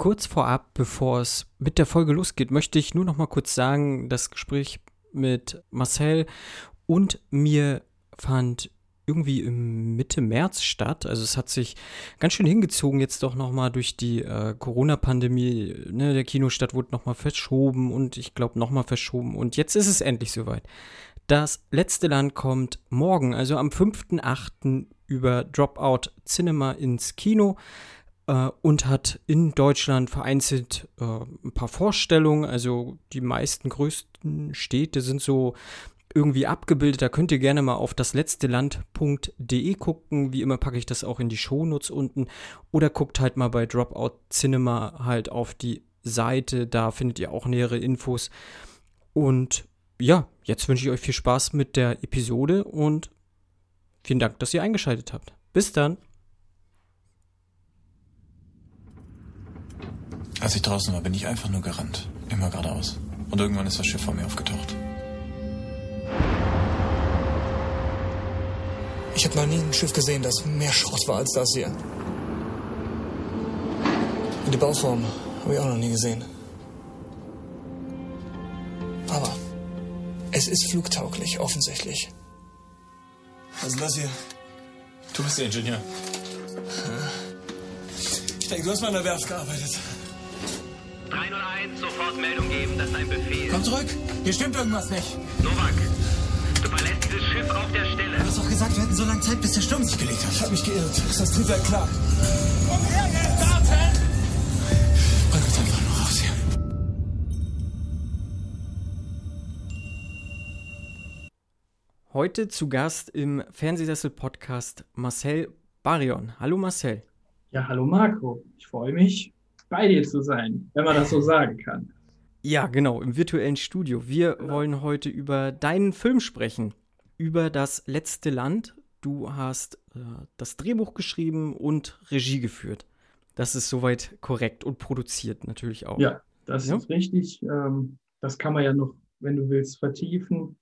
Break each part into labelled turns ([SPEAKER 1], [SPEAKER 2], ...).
[SPEAKER 1] Kurz vorab, bevor es mit der Folge losgeht, möchte ich nur noch mal kurz sagen, das Gespräch mit Marcel und mir fand irgendwie im Mitte März statt. Also es hat sich ganz schön hingezogen jetzt doch noch mal durch die äh, Corona-Pandemie. Ne, der Kinostart wurde noch mal verschoben und ich glaube noch mal verschoben und jetzt ist es endlich soweit. Das letzte Land kommt morgen, also am 5.8. über Dropout Cinema ins Kino äh, und hat in Deutschland vereinzelt äh, ein paar Vorstellungen. Also die meisten größten Städte sind so irgendwie abgebildet. Da könnt ihr gerne mal auf das letzte Land.de gucken. Wie immer packe ich das auch in die Shownotes unten. Oder guckt halt mal bei Dropout Cinema halt auf die Seite. Da findet ihr auch nähere Infos. Und ja, jetzt wünsche ich euch viel Spaß mit der Episode und vielen Dank, dass ihr eingeschaltet habt. Bis dann.
[SPEAKER 2] Als ich draußen war, bin ich einfach nur gerannt. Immer geradeaus. Und irgendwann ist das Schiff vor mir aufgetaucht.
[SPEAKER 3] Ich habe noch nie ein Schiff gesehen, das mehr Schrott war als das hier. Und die Bauform habe ich auch noch nie gesehen. Aber es ist flugtauglich, offensichtlich.
[SPEAKER 2] Was ist das hier? Du bist der Ingenieur.
[SPEAKER 3] Ich denke, du hast mal in der Werft gearbeitet.
[SPEAKER 4] 301, sofort Meldung geben, das ist ein Befehl.
[SPEAKER 3] Komm zurück! Hier stimmt irgendwas nicht.
[SPEAKER 4] Novak, du verlässt dieses Schiff auf der Stelle.
[SPEAKER 3] Du hast doch gesagt, wir hätten so lange Zeit, bis der Sturm sich gelegt hat. Ich habe mich geirrt. Ist das Triebwerk klar? Komm her, jetzt, warten! Bring uns einfach nur raus hier.
[SPEAKER 1] Heute zu Gast im Fernsehsessel-Podcast Marcel Barion. Hallo Marcel.
[SPEAKER 5] Ja, hallo Marco. Ich freue mich, bei dir zu sein, wenn man das so sagen kann.
[SPEAKER 1] Ja, genau, im virtuellen Studio. Wir
[SPEAKER 5] Genau.
[SPEAKER 1] wollen heute über deinen Film sprechen, über das letzte Land. Du hast äh, das Drehbuch geschrieben und Regie geführt. Das ist soweit korrekt und produziert natürlich auch.
[SPEAKER 5] Ja, das
[SPEAKER 1] Ja.
[SPEAKER 5] ist richtig. Ähm, das kann man ja noch, wenn du willst, vertiefen.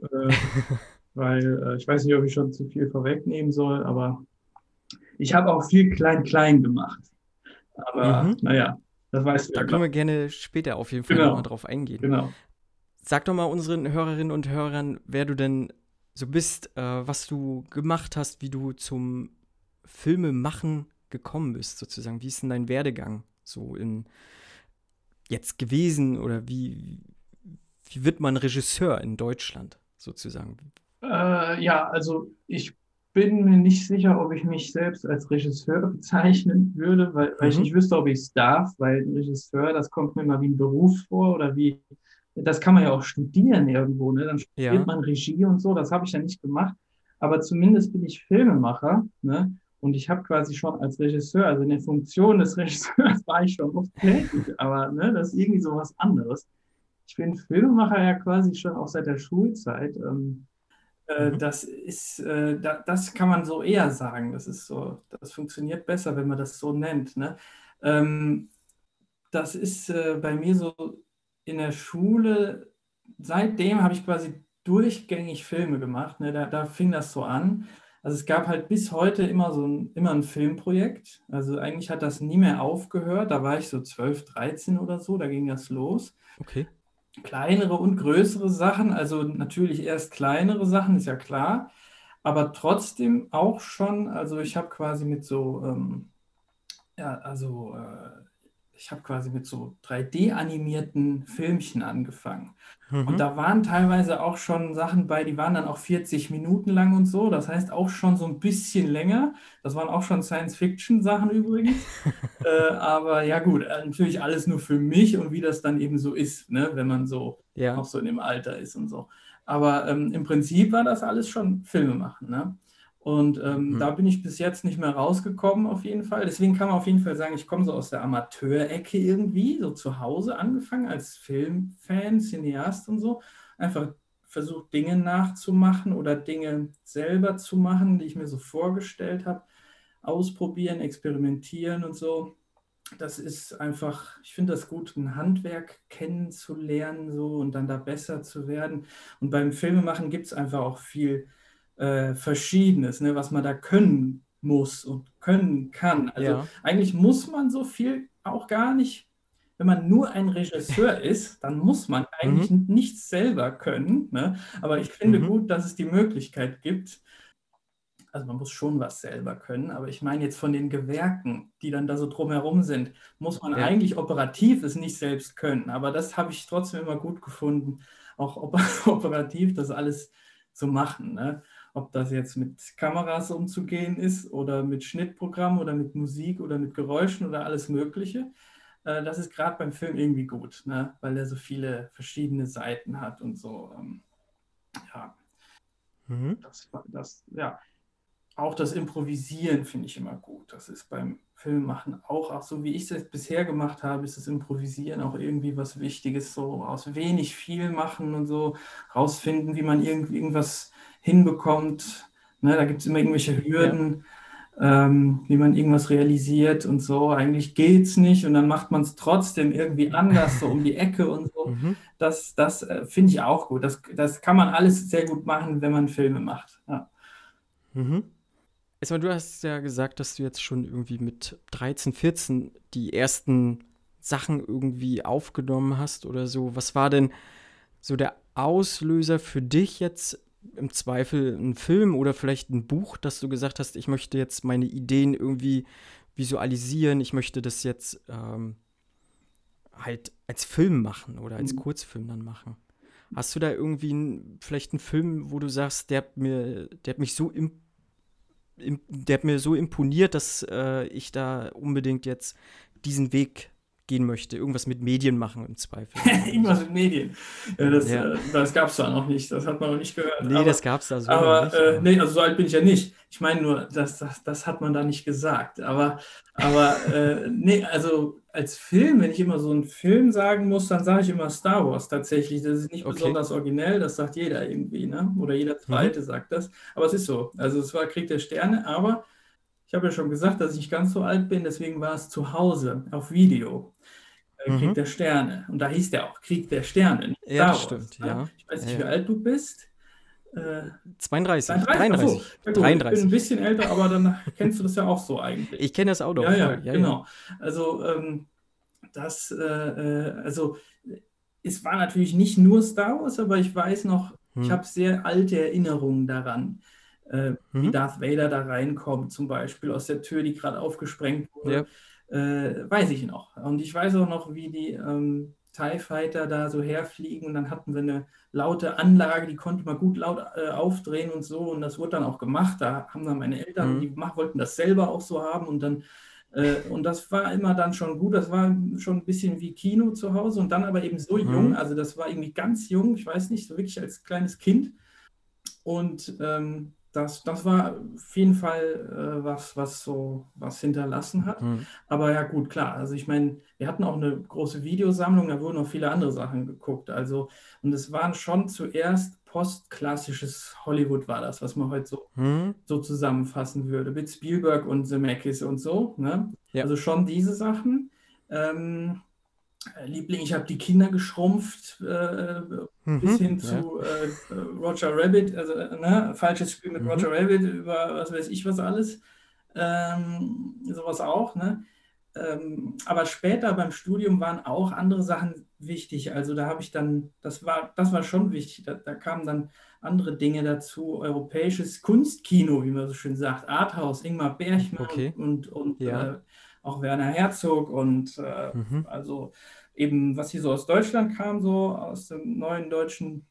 [SPEAKER 5] Äh, weil äh, ich weiß nicht, ob ich schon zu viel vorwegnehmen soll, aber ich habe auch viel Klein-Klein gemacht. Aber
[SPEAKER 1] Mhm.
[SPEAKER 5] naja, das weißt du
[SPEAKER 1] Da
[SPEAKER 5] ja.
[SPEAKER 1] können wir gerne später auf jeden Fall
[SPEAKER 5] Genau.
[SPEAKER 1] nochmal drauf eingehen.
[SPEAKER 5] Genau.
[SPEAKER 1] Sag doch mal unseren Hörerinnen und Hörern, wer du denn so bist, äh, was du gemacht hast, wie du zum Filmemachen gekommen bist, sozusagen. Wie ist denn dein Werdegang so in jetzt gewesen oder wie, wie wird man Regisseur in Deutschland sozusagen?
[SPEAKER 5] Äh, ja, also ich bin mir nicht sicher, ob ich mich selbst als Regisseur bezeichnen würde, weil, weil ich
[SPEAKER 1] Mhm.
[SPEAKER 5] nicht wüsste, ob ich es darf, weil ein Regisseur, das kommt mir mal wie ein Beruf vor oder wie, das kann man ja auch studieren irgendwo, ne? Dann studiert
[SPEAKER 1] Ja.
[SPEAKER 5] man Regie und so, das habe ich ja nicht gemacht, aber zumindest bin ich Filmemacher, ne? Und ich habe quasi schon als Regisseur, also in der Funktion des Regisseurs war ich schon oft tätig, aber ne, das ist irgendwie so was anderes. Ich bin Filmemacher ja quasi schon auch seit der Schulzeit. Ähm, äh,
[SPEAKER 1] Mhm.
[SPEAKER 5] Das ist, äh, da, das kann man so eher sagen. Das ist so, das funktioniert besser, wenn man das so nennt. Ne? Ähm, das ist äh, bei mir so in der Schule, seitdem habe ich quasi durchgängig Filme gemacht. Ne? Da, da fing das so an. Also es gab halt bis heute immer so ein, immer ein Filmprojekt. Also eigentlich hat das nie mehr aufgehört. Da war ich so 12, 13 oder so, da ging das los
[SPEAKER 1] Okay.
[SPEAKER 5] Kleinere und größere Sachen, also natürlich erst kleinere Sachen, ist ja klar, aber trotzdem auch schon, also ich habe quasi mit so, ähm, ja, also äh, ich habe quasi mit so 3D-animierten Filmchen angefangen.
[SPEAKER 1] Mhm.
[SPEAKER 5] Und da waren teilweise auch schon Sachen bei, die waren dann auch 40 Minuten lang und so. Das heißt auch schon so ein bisschen länger. Das waren auch schon Science-Fiction-Sachen übrigens. äh, aber ja gut, äh, natürlich alles nur für mich und wie das dann eben so ist, ne, wenn man so
[SPEAKER 1] ja.
[SPEAKER 5] auch so in dem Alter ist und so. Aber ähm, im Prinzip war das alles schon Filme machen, ne? Und ähm,
[SPEAKER 1] Mhm.
[SPEAKER 5] da bin ich bis jetzt nicht mehr rausgekommen, auf jeden Fall. Deswegen kann man auf jeden Fall sagen, ich komme so aus der Amateurecke irgendwie, so zu Hause angefangen als Filmfan, Cineast und so. Einfach versucht, Dinge nachzumachen oder Dinge selber zu machen, die ich mir so vorgestellt habe. Ausprobieren, experimentieren und so. Das ist einfach, ich finde das gut, ein Handwerk kennenzulernen so und dann da besser zu werden. Und beim Filmemachen gibt es einfach auch viel äh, Verschiedenes, ne, was man da können muss und können kann. Also
[SPEAKER 1] Ja.
[SPEAKER 5] eigentlich muss man so viel auch gar nicht. Wenn man nur ein Regisseur ist, dann muss man eigentlich
[SPEAKER 1] Mhm.
[SPEAKER 5] nichts selber können. Ne? Aber ich finde
[SPEAKER 1] Mhm.
[SPEAKER 5] gut, dass es die Möglichkeit gibt. Also man muss schon was selber können, aber ich meine jetzt von den Gewerken, die dann da so drumherum sind, muss man
[SPEAKER 1] Ja.
[SPEAKER 5] eigentlich operativ es nicht selbst können. Aber das habe ich trotzdem immer gut gefunden, auch op operativ das alles zu machen. Ne? Ob das jetzt mit Kameras umzugehen ist oder mit Schnittprogrammen oder mit Musik oder mit Geräuschen oder alles Mögliche. Äh, Das ist gerade beim Film irgendwie gut, ne? weil er so viele verschiedene Seiten hat und so. ähm, Ja,
[SPEAKER 1] Mhm.
[SPEAKER 5] das, das, ja. Auch das Improvisieren finde ich immer gut. Das ist beim Filmmachen auch, auch so wie ich es bisher gemacht habe, ist das Improvisieren auch irgendwie was Wichtiges, so aus wenig viel machen und so rausfinden, wie man irgend, irgendwas hinbekommt. Ne, da gibt es immer irgendwelche Hürden, ähm, wie man irgendwas realisiert und so. Eigentlich geht es nicht und dann macht man es trotzdem irgendwie anders, so um die Ecke und so.
[SPEAKER 1] Mhm.
[SPEAKER 5] Das, das äh, finde ich auch gut. Das, das kann man alles sehr gut machen, wenn man Filme macht. Ja.
[SPEAKER 1] Mhm. Erstmal, du hast ja gesagt, dass du jetzt schon irgendwie mit 13, 14 die ersten Sachen irgendwie aufgenommen hast oder so. Was war denn so der Auslöser für dich jetzt im Zweifel ein Film oder vielleicht ein Buch, dass du gesagt hast, ich möchte jetzt meine Ideen irgendwie visualisieren, ich möchte das jetzt ähm, halt als Film machen oder als
[SPEAKER 5] Mhm.
[SPEAKER 1] Kurzfilm dann machen. Hast du da irgendwie ein, vielleicht einen Film, wo du sagst, der hat mir, der hat mich so im, im, der hat mir so imponiert, dass äh, ich da unbedingt jetzt diesen Weg gehen möchte. Irgendwas mit Medien machen im Zweifel.
[SPEAKER 5] Irgendwas mit Medien. Ja, das
[SPEAKER 1] Ja.
[SPEAKER 5] Äh, das gab es da noch nicht. Das hat man noch nicht gehört.
[SPEAKER 1] nee,
[SPEAKER 5] aber,
[SPEAKER 1] das gab's da so
[SPEAKER 5] aber
[SPEAKER 1] nicht.
[SPEAKER 5] äh, nee, also so alt bin ich ja nicht. Ich meine nur, das, das, das hat man da nicht gesagt. Aber, aber äh, nee, also als Film, wenn ich immer so einen Film sagen muss, dann sage ich immer Star Wars tatsächlich. Das ist nicht
[SPEAKER 1] Okay.
[SPEAKER 5] besonders originell, das sagt jeder irgendwie, ne? Oder jeder Zweite sagt das. Aber es ist so. Also es war Krieg der Sterne, aber ich habe ja schon gesagt, dass ich nicht ganz so alt bin, deswegen war es zu Hause auf Video. Äh, Krieg
[SPEAKER 1] Mhm.
[SPEAKER 5] der Sterne. Und da hieß der auch Krieg der Sterne.
[SPEAKER 1] Ja,
[SPEAKER 5] Wars,
[SPEAKER 1] stimmt,
[SPEAKER 5] ne?
[SPEAKER 1] ja.
[SPEAKER 5] Ich weiß nicht, wie
[SPEAKER 1] ja.
[SPEAKER 5] alt du bist. Äh,
[SPEAKER 1] 32,
[SPEAKER 5] 33.
[SPEAKER 1] 33,
[SPEAKER 5] Achso, ja gut, Ich bin
[SPEAKER 1] 33.
[SPEAKER 5] ein bisschen älter, aber dann kennst du das ja auch so eigentlich.
[SPEAKER 1] Ich kenne das auch noch.
[SPEAKER 5] ja, ja,
[SPEAKER 1] ja,
[SPEAKER 5] genau. Also ähm, das, äh, äh, also es war natürlich nicht nur Star Wars, aber ich weiß noch, ich
[SPEAKER 1] Hm.
[SPEAKER 5] habe sehr alte Erinnerungen daran, äh, wie
[SPEAKER 1] Mhm.
[SPEAKER 5] Darth Vader da reinkommt, zum Beispiel aus der Tür, die gerade aufgesprengt wurde. Äh, weiß ich noch. Und ich weiß auch noch, wie die ähm, TIE Fighter da so herfliegen. Und dann hatten wir eine laute Anlage, die konnte man gut laut äh, aufdrehen und so. Und das wurde dann auch gemacht. Da haben dann meine Eltern,
[SPEAKER 1] Mhm.
[SPEAKER 5] die mach, wollten das selber auch so haben. Und dann, äh, und das war immer dann schon gut. Das war schon ein bisschen wie Kino zu Hause. Und dann aber eben so
[SPEAKER 1] Mhm.
[SPEAKER 5] jung. Also das war irgendwie ganz jung. Ich weiß nicht, so wirklich als kleines Kind. Und ähm, das, das war auf jeden Fall äh, was, was so was hinterlassen hat.
[SPEAKER 1] Hm.
[SPEAKER 5] Aber ja, gut, klar. Also ich meine, wir hatten auch eine große Videosammlung, da wurden auch viele andere Sachen geguckt. Also, und es waren schon zuerst postklassisches Hollywood war das, was man heute so,
[SPEAKER 1] Hm.
[SPEAKER 5] so zusammenfassen würde, mit Spielberg und Zemeckis und so. Ne?
[SPEAKER 1] Ja.
[SPEAKER 5] Also schon diese Sachen. Ähm, Liebling, ich habe die Kinder geschrumpft, äh, bis
[SPEAKER 1] Mhm.
[SPEAKER 5] hin
[SPEAKER 1] Ja.
[SPEAKER 5] zu äh, Roger Rabbit, also äh, ne, falsches Spiel mit
[SPEAKER 1] Mhm.
[SPEAKER 5] Roger Rabbit über was weiß ich was alles. Ähm, sowas auch, ne? Ähm, aber später beim Studium waren auch andere Sachen wichtig. Also da habe ich dann, das war, das war schon wichtig. Da, da kamen dann andere Dinge dazu. Europäisches Kunstkino, wie man so schön sagt, Arthouse, Ingmar Bergmann
[SPEAKER 1] Okay.
[SPEAKER 5] und, und
[SPEAKER 1] Ja.
[SPEAKER 5] äh, auch Werner Herzog und äh,
[SPEAKER 1] Mhm.
[SPEAKER 5] also eben, was hier so aus Deutschland kam, so aus dem neuen deutschen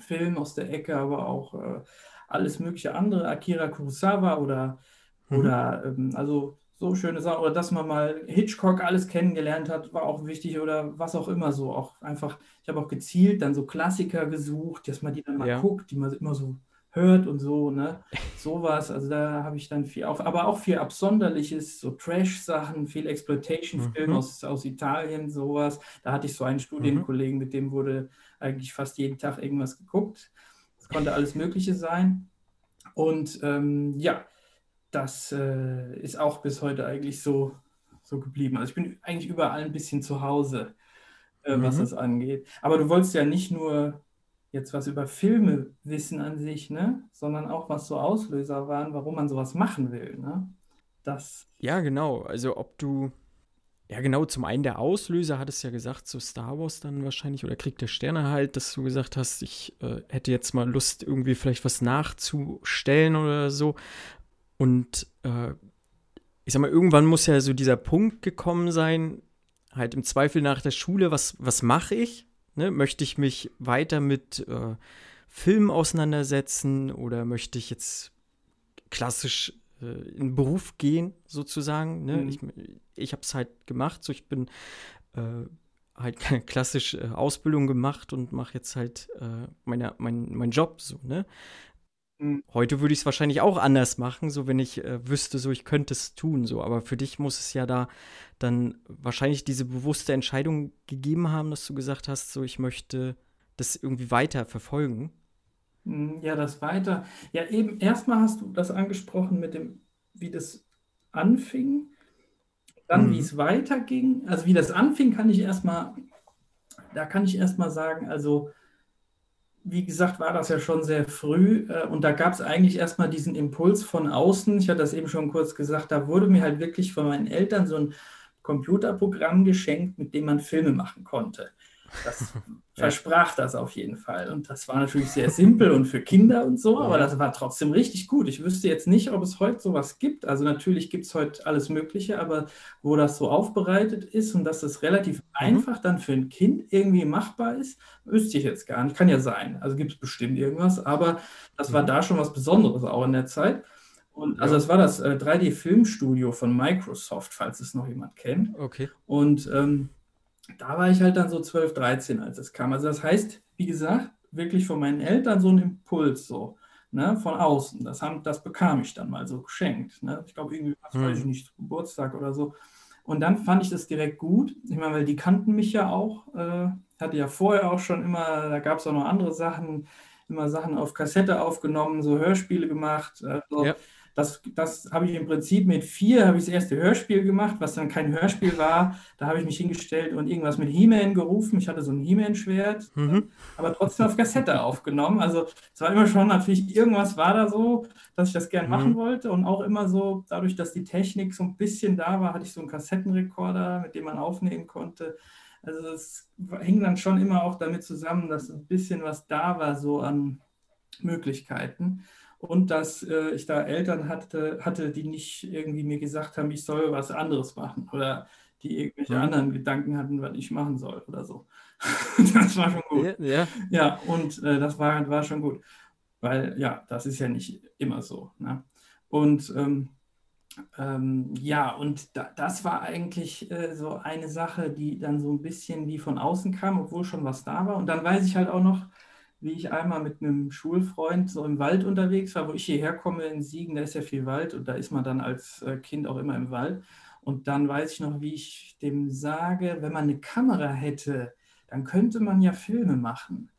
[SPEAKER 5] Film, aus der Ecke, aber auch äh, alles mögliche andere, Akira Kurosawa oder,
[SPEAKER 1] Mhm.
[SPEAKER 5] oder ähm, also so schöne Sachen, oder dass man mal Hitchcock alles kennengelernt hat, war auch wichtig oder was auch immer so. Auch einfach, ich habe auch gezielt dann so Klassiker gesucht, dass man die dann mal
[SPEAKER 1] Ja.
[SPEAKER 5] guckt, die man immer so hört und so, ne? Sowas, also da habe ich dann viel auf, aber auch viel Absonderliches, so Trash-Sachen, viel Exploitation-Film
[SPEAKER 1] Mhm.
[SPEAKER 5] aus, aus Italien, sowas. Da hatte ich so einen Studienkollegen, mit dem wurde eigentlich fast jeden Tag irgendwas geguckt. Es konnte alles Mögliche sein. Und ähm, ja, das äh, ist auch bis heute eigentlich so, so geblieben. Also ich bin eigentlich überall ein bisschen zu Hause, äh, was
[SPEAKER 1] Mhm.
[SPEAKER 5] das angeht. Aber du wolltest ja nicht nur jetzt was über Filme wissen an sich, ne? sondern auch was so Auslöser waren, warum man sowas machen will. Ne? Das
[SPEAKER 1] Ja, genau. Also ob du, ja genau, zum einen der Auslöser, hattest ja gesagt, so Star Wars dann wahrscheinlich oder Krieg der Sterne halt, dass du gesagt hast, ich äh, hätte jetzt mal Lust, irgendwie vielleicht was nachzustellen oder so. Und äh, ich sag mal, irgendwann muss ja so dieser Punkt gekommen sein, halt im Zweifel nach der Schule, was, was mache ich? Ne? Möchte ich mich weiter mit äh, Filmen auseinandersetzen oder möchte ich jetzt klassisch äh, in den Beruf gehen, sozusagen? Ne?
[SPEAKER 5] Mhm.
[SPEAKER 1] Ich, ich habe es halt gemacht, so ich bin äh, halt keine klassische äh, Ausbildung gemacht und mache jetzt halt äh, meine, mein, meinen Job so, ne?
[SPEAKER 5] Mhm.
[SPEAKER 1] Heute würde ich es wahrscheinlich auch anders machen, so wenn ich äh, wüsste, so ich könnte es tun, so. Aber für dich muss es ja da dann wahrscheinlich diese bewusste Entscheidung gegeben haben, dass du gesagt hast, so ich möchte das irgendwie weiter verfolgen.
[SPEAKER 5] Mm, Ja, das weiter. Ja, eben, erstmal hast du das angesprochen mit dem, wie das anfing, dann wie
[SPEAKER 1] Mhm.
[SPEAKER 5] es weiterging. Also wie das anfing, kann ich erstmal, da kann ich erstmal sagen, also wie gesagt, war das ja schon sehr früh äh, und da gab es eigentlich erstmal diesen Impuls von außen. Ich hatte das eben schon kurz gesagt, da wurde mir halt wirklich von meinen Eltern so ein Computerprogramm geschenkt, mit dem man Filme machen konnte. Das versprach das auf jeden Fall. Und das war natürlich sehr simpel und für Kinder und so, aber das war trotzdem richtig gut. Ich wüsste jetzt nicht, ob es heute sowas gibt. Also natürlich gibt es heute alles Mögliche, aber wo das so aufbereitet ist und dass das relativ einfach dann für ein Kind irgendwie machbar ist, wüsste ich jetzt gar nicht. Kann ja sein. Also gibt es bestimmt irgendwas, aber das war da schon was Besonderes auch in der Zeit. Und also das war das äh, 3D-Filmstudio von Microsoft, falls es noch jemand kennt.
[SPEAKER 1] Okay.
[SPEAKER 5] Und ähm, da war ich halt dann so 12, 13, als es kam. Also das heißt, wie gesagt, wirklich von meinen Eltern so ein Impuls so, ne, von außen. Das, haben, das bekam ich dann mal so geschenkt. Ne? Ich glaube, irgendwie, was weiß ich
[SPEAKER 1] Hm.
[SPEAKER 5] nicht, Geburtstag oder so. Und dann fand ich das direkt gut. Ich meine, weil die kannten mich ja auch. Äh, hatte ja vorher auch schon immer, da gab es auch noch andere Sachen, immer Sachen auf Kassette aufgenommen, so Hörspiele gemacht. Äh, so.
[SPEAKER 1] Ja.
[SPEAKER 5] Das, das habe ich im Prinzip mit vier, habe ich das erste Hörspiel gemacht, was dann kein Hörspiel war. Da habe ich mich hingestellt und irgendwas mit He-Man gerufen. Ich hatte so ein He-Man-Schwert,
[SPEAKER 1] Mhm.
[SPEAKER 5] aber trotzdem auf Kassette aufgenommen. Also es war immer schon natürlich, irgendwas war da so, dass ich das gern
[SPEAKER 1] Mhm.
[SPEAKER 5] machen wollte. Und auch immer so, dadurch, dass die Technik so ein bisschen da war, hatte ich so einen Kassettenrekorder, mit dem man aufnehmen konnte. Also es hing dann schon immer auch damit zusammen, dass ein bisschen was da war, so an Möglichkeiten. Und dass äh, ich da Eltern hatte, hatte, die nicht irgendwie mir gesagt haben, ich soll was anderes machen oder die irgendwelche
[SPEAKER 1] Mhm.
[SPEAKER 5] anderen Gedanken hatten, was ich machen soll oder so. Das war schon gut.
[SPEAKER 1] Ja, ja.
[SPEAKER 5] Ja, und äh, das war, war schon gut, weil ja, das ist ja nicht immer so. Ne? Und ähm, ähm, ja, und da, das war eigentlich äh, so eine Sache, die dann so ein bisschen wie von außen kam, obwohl schon was da war. Und dann weiß ich halt auch noch, wie ich einmal mit einem Schulfreund so im Wald unterwegs war, wo ich hierher komme in Siegen, da ist ja viel Wald und da ist man dann als äh, Kind auch immer im Wald. Und dann weiß ich noch, wie ich dem sage, wenn man eine Kamera hätte, dann könnte man ja Filme machen.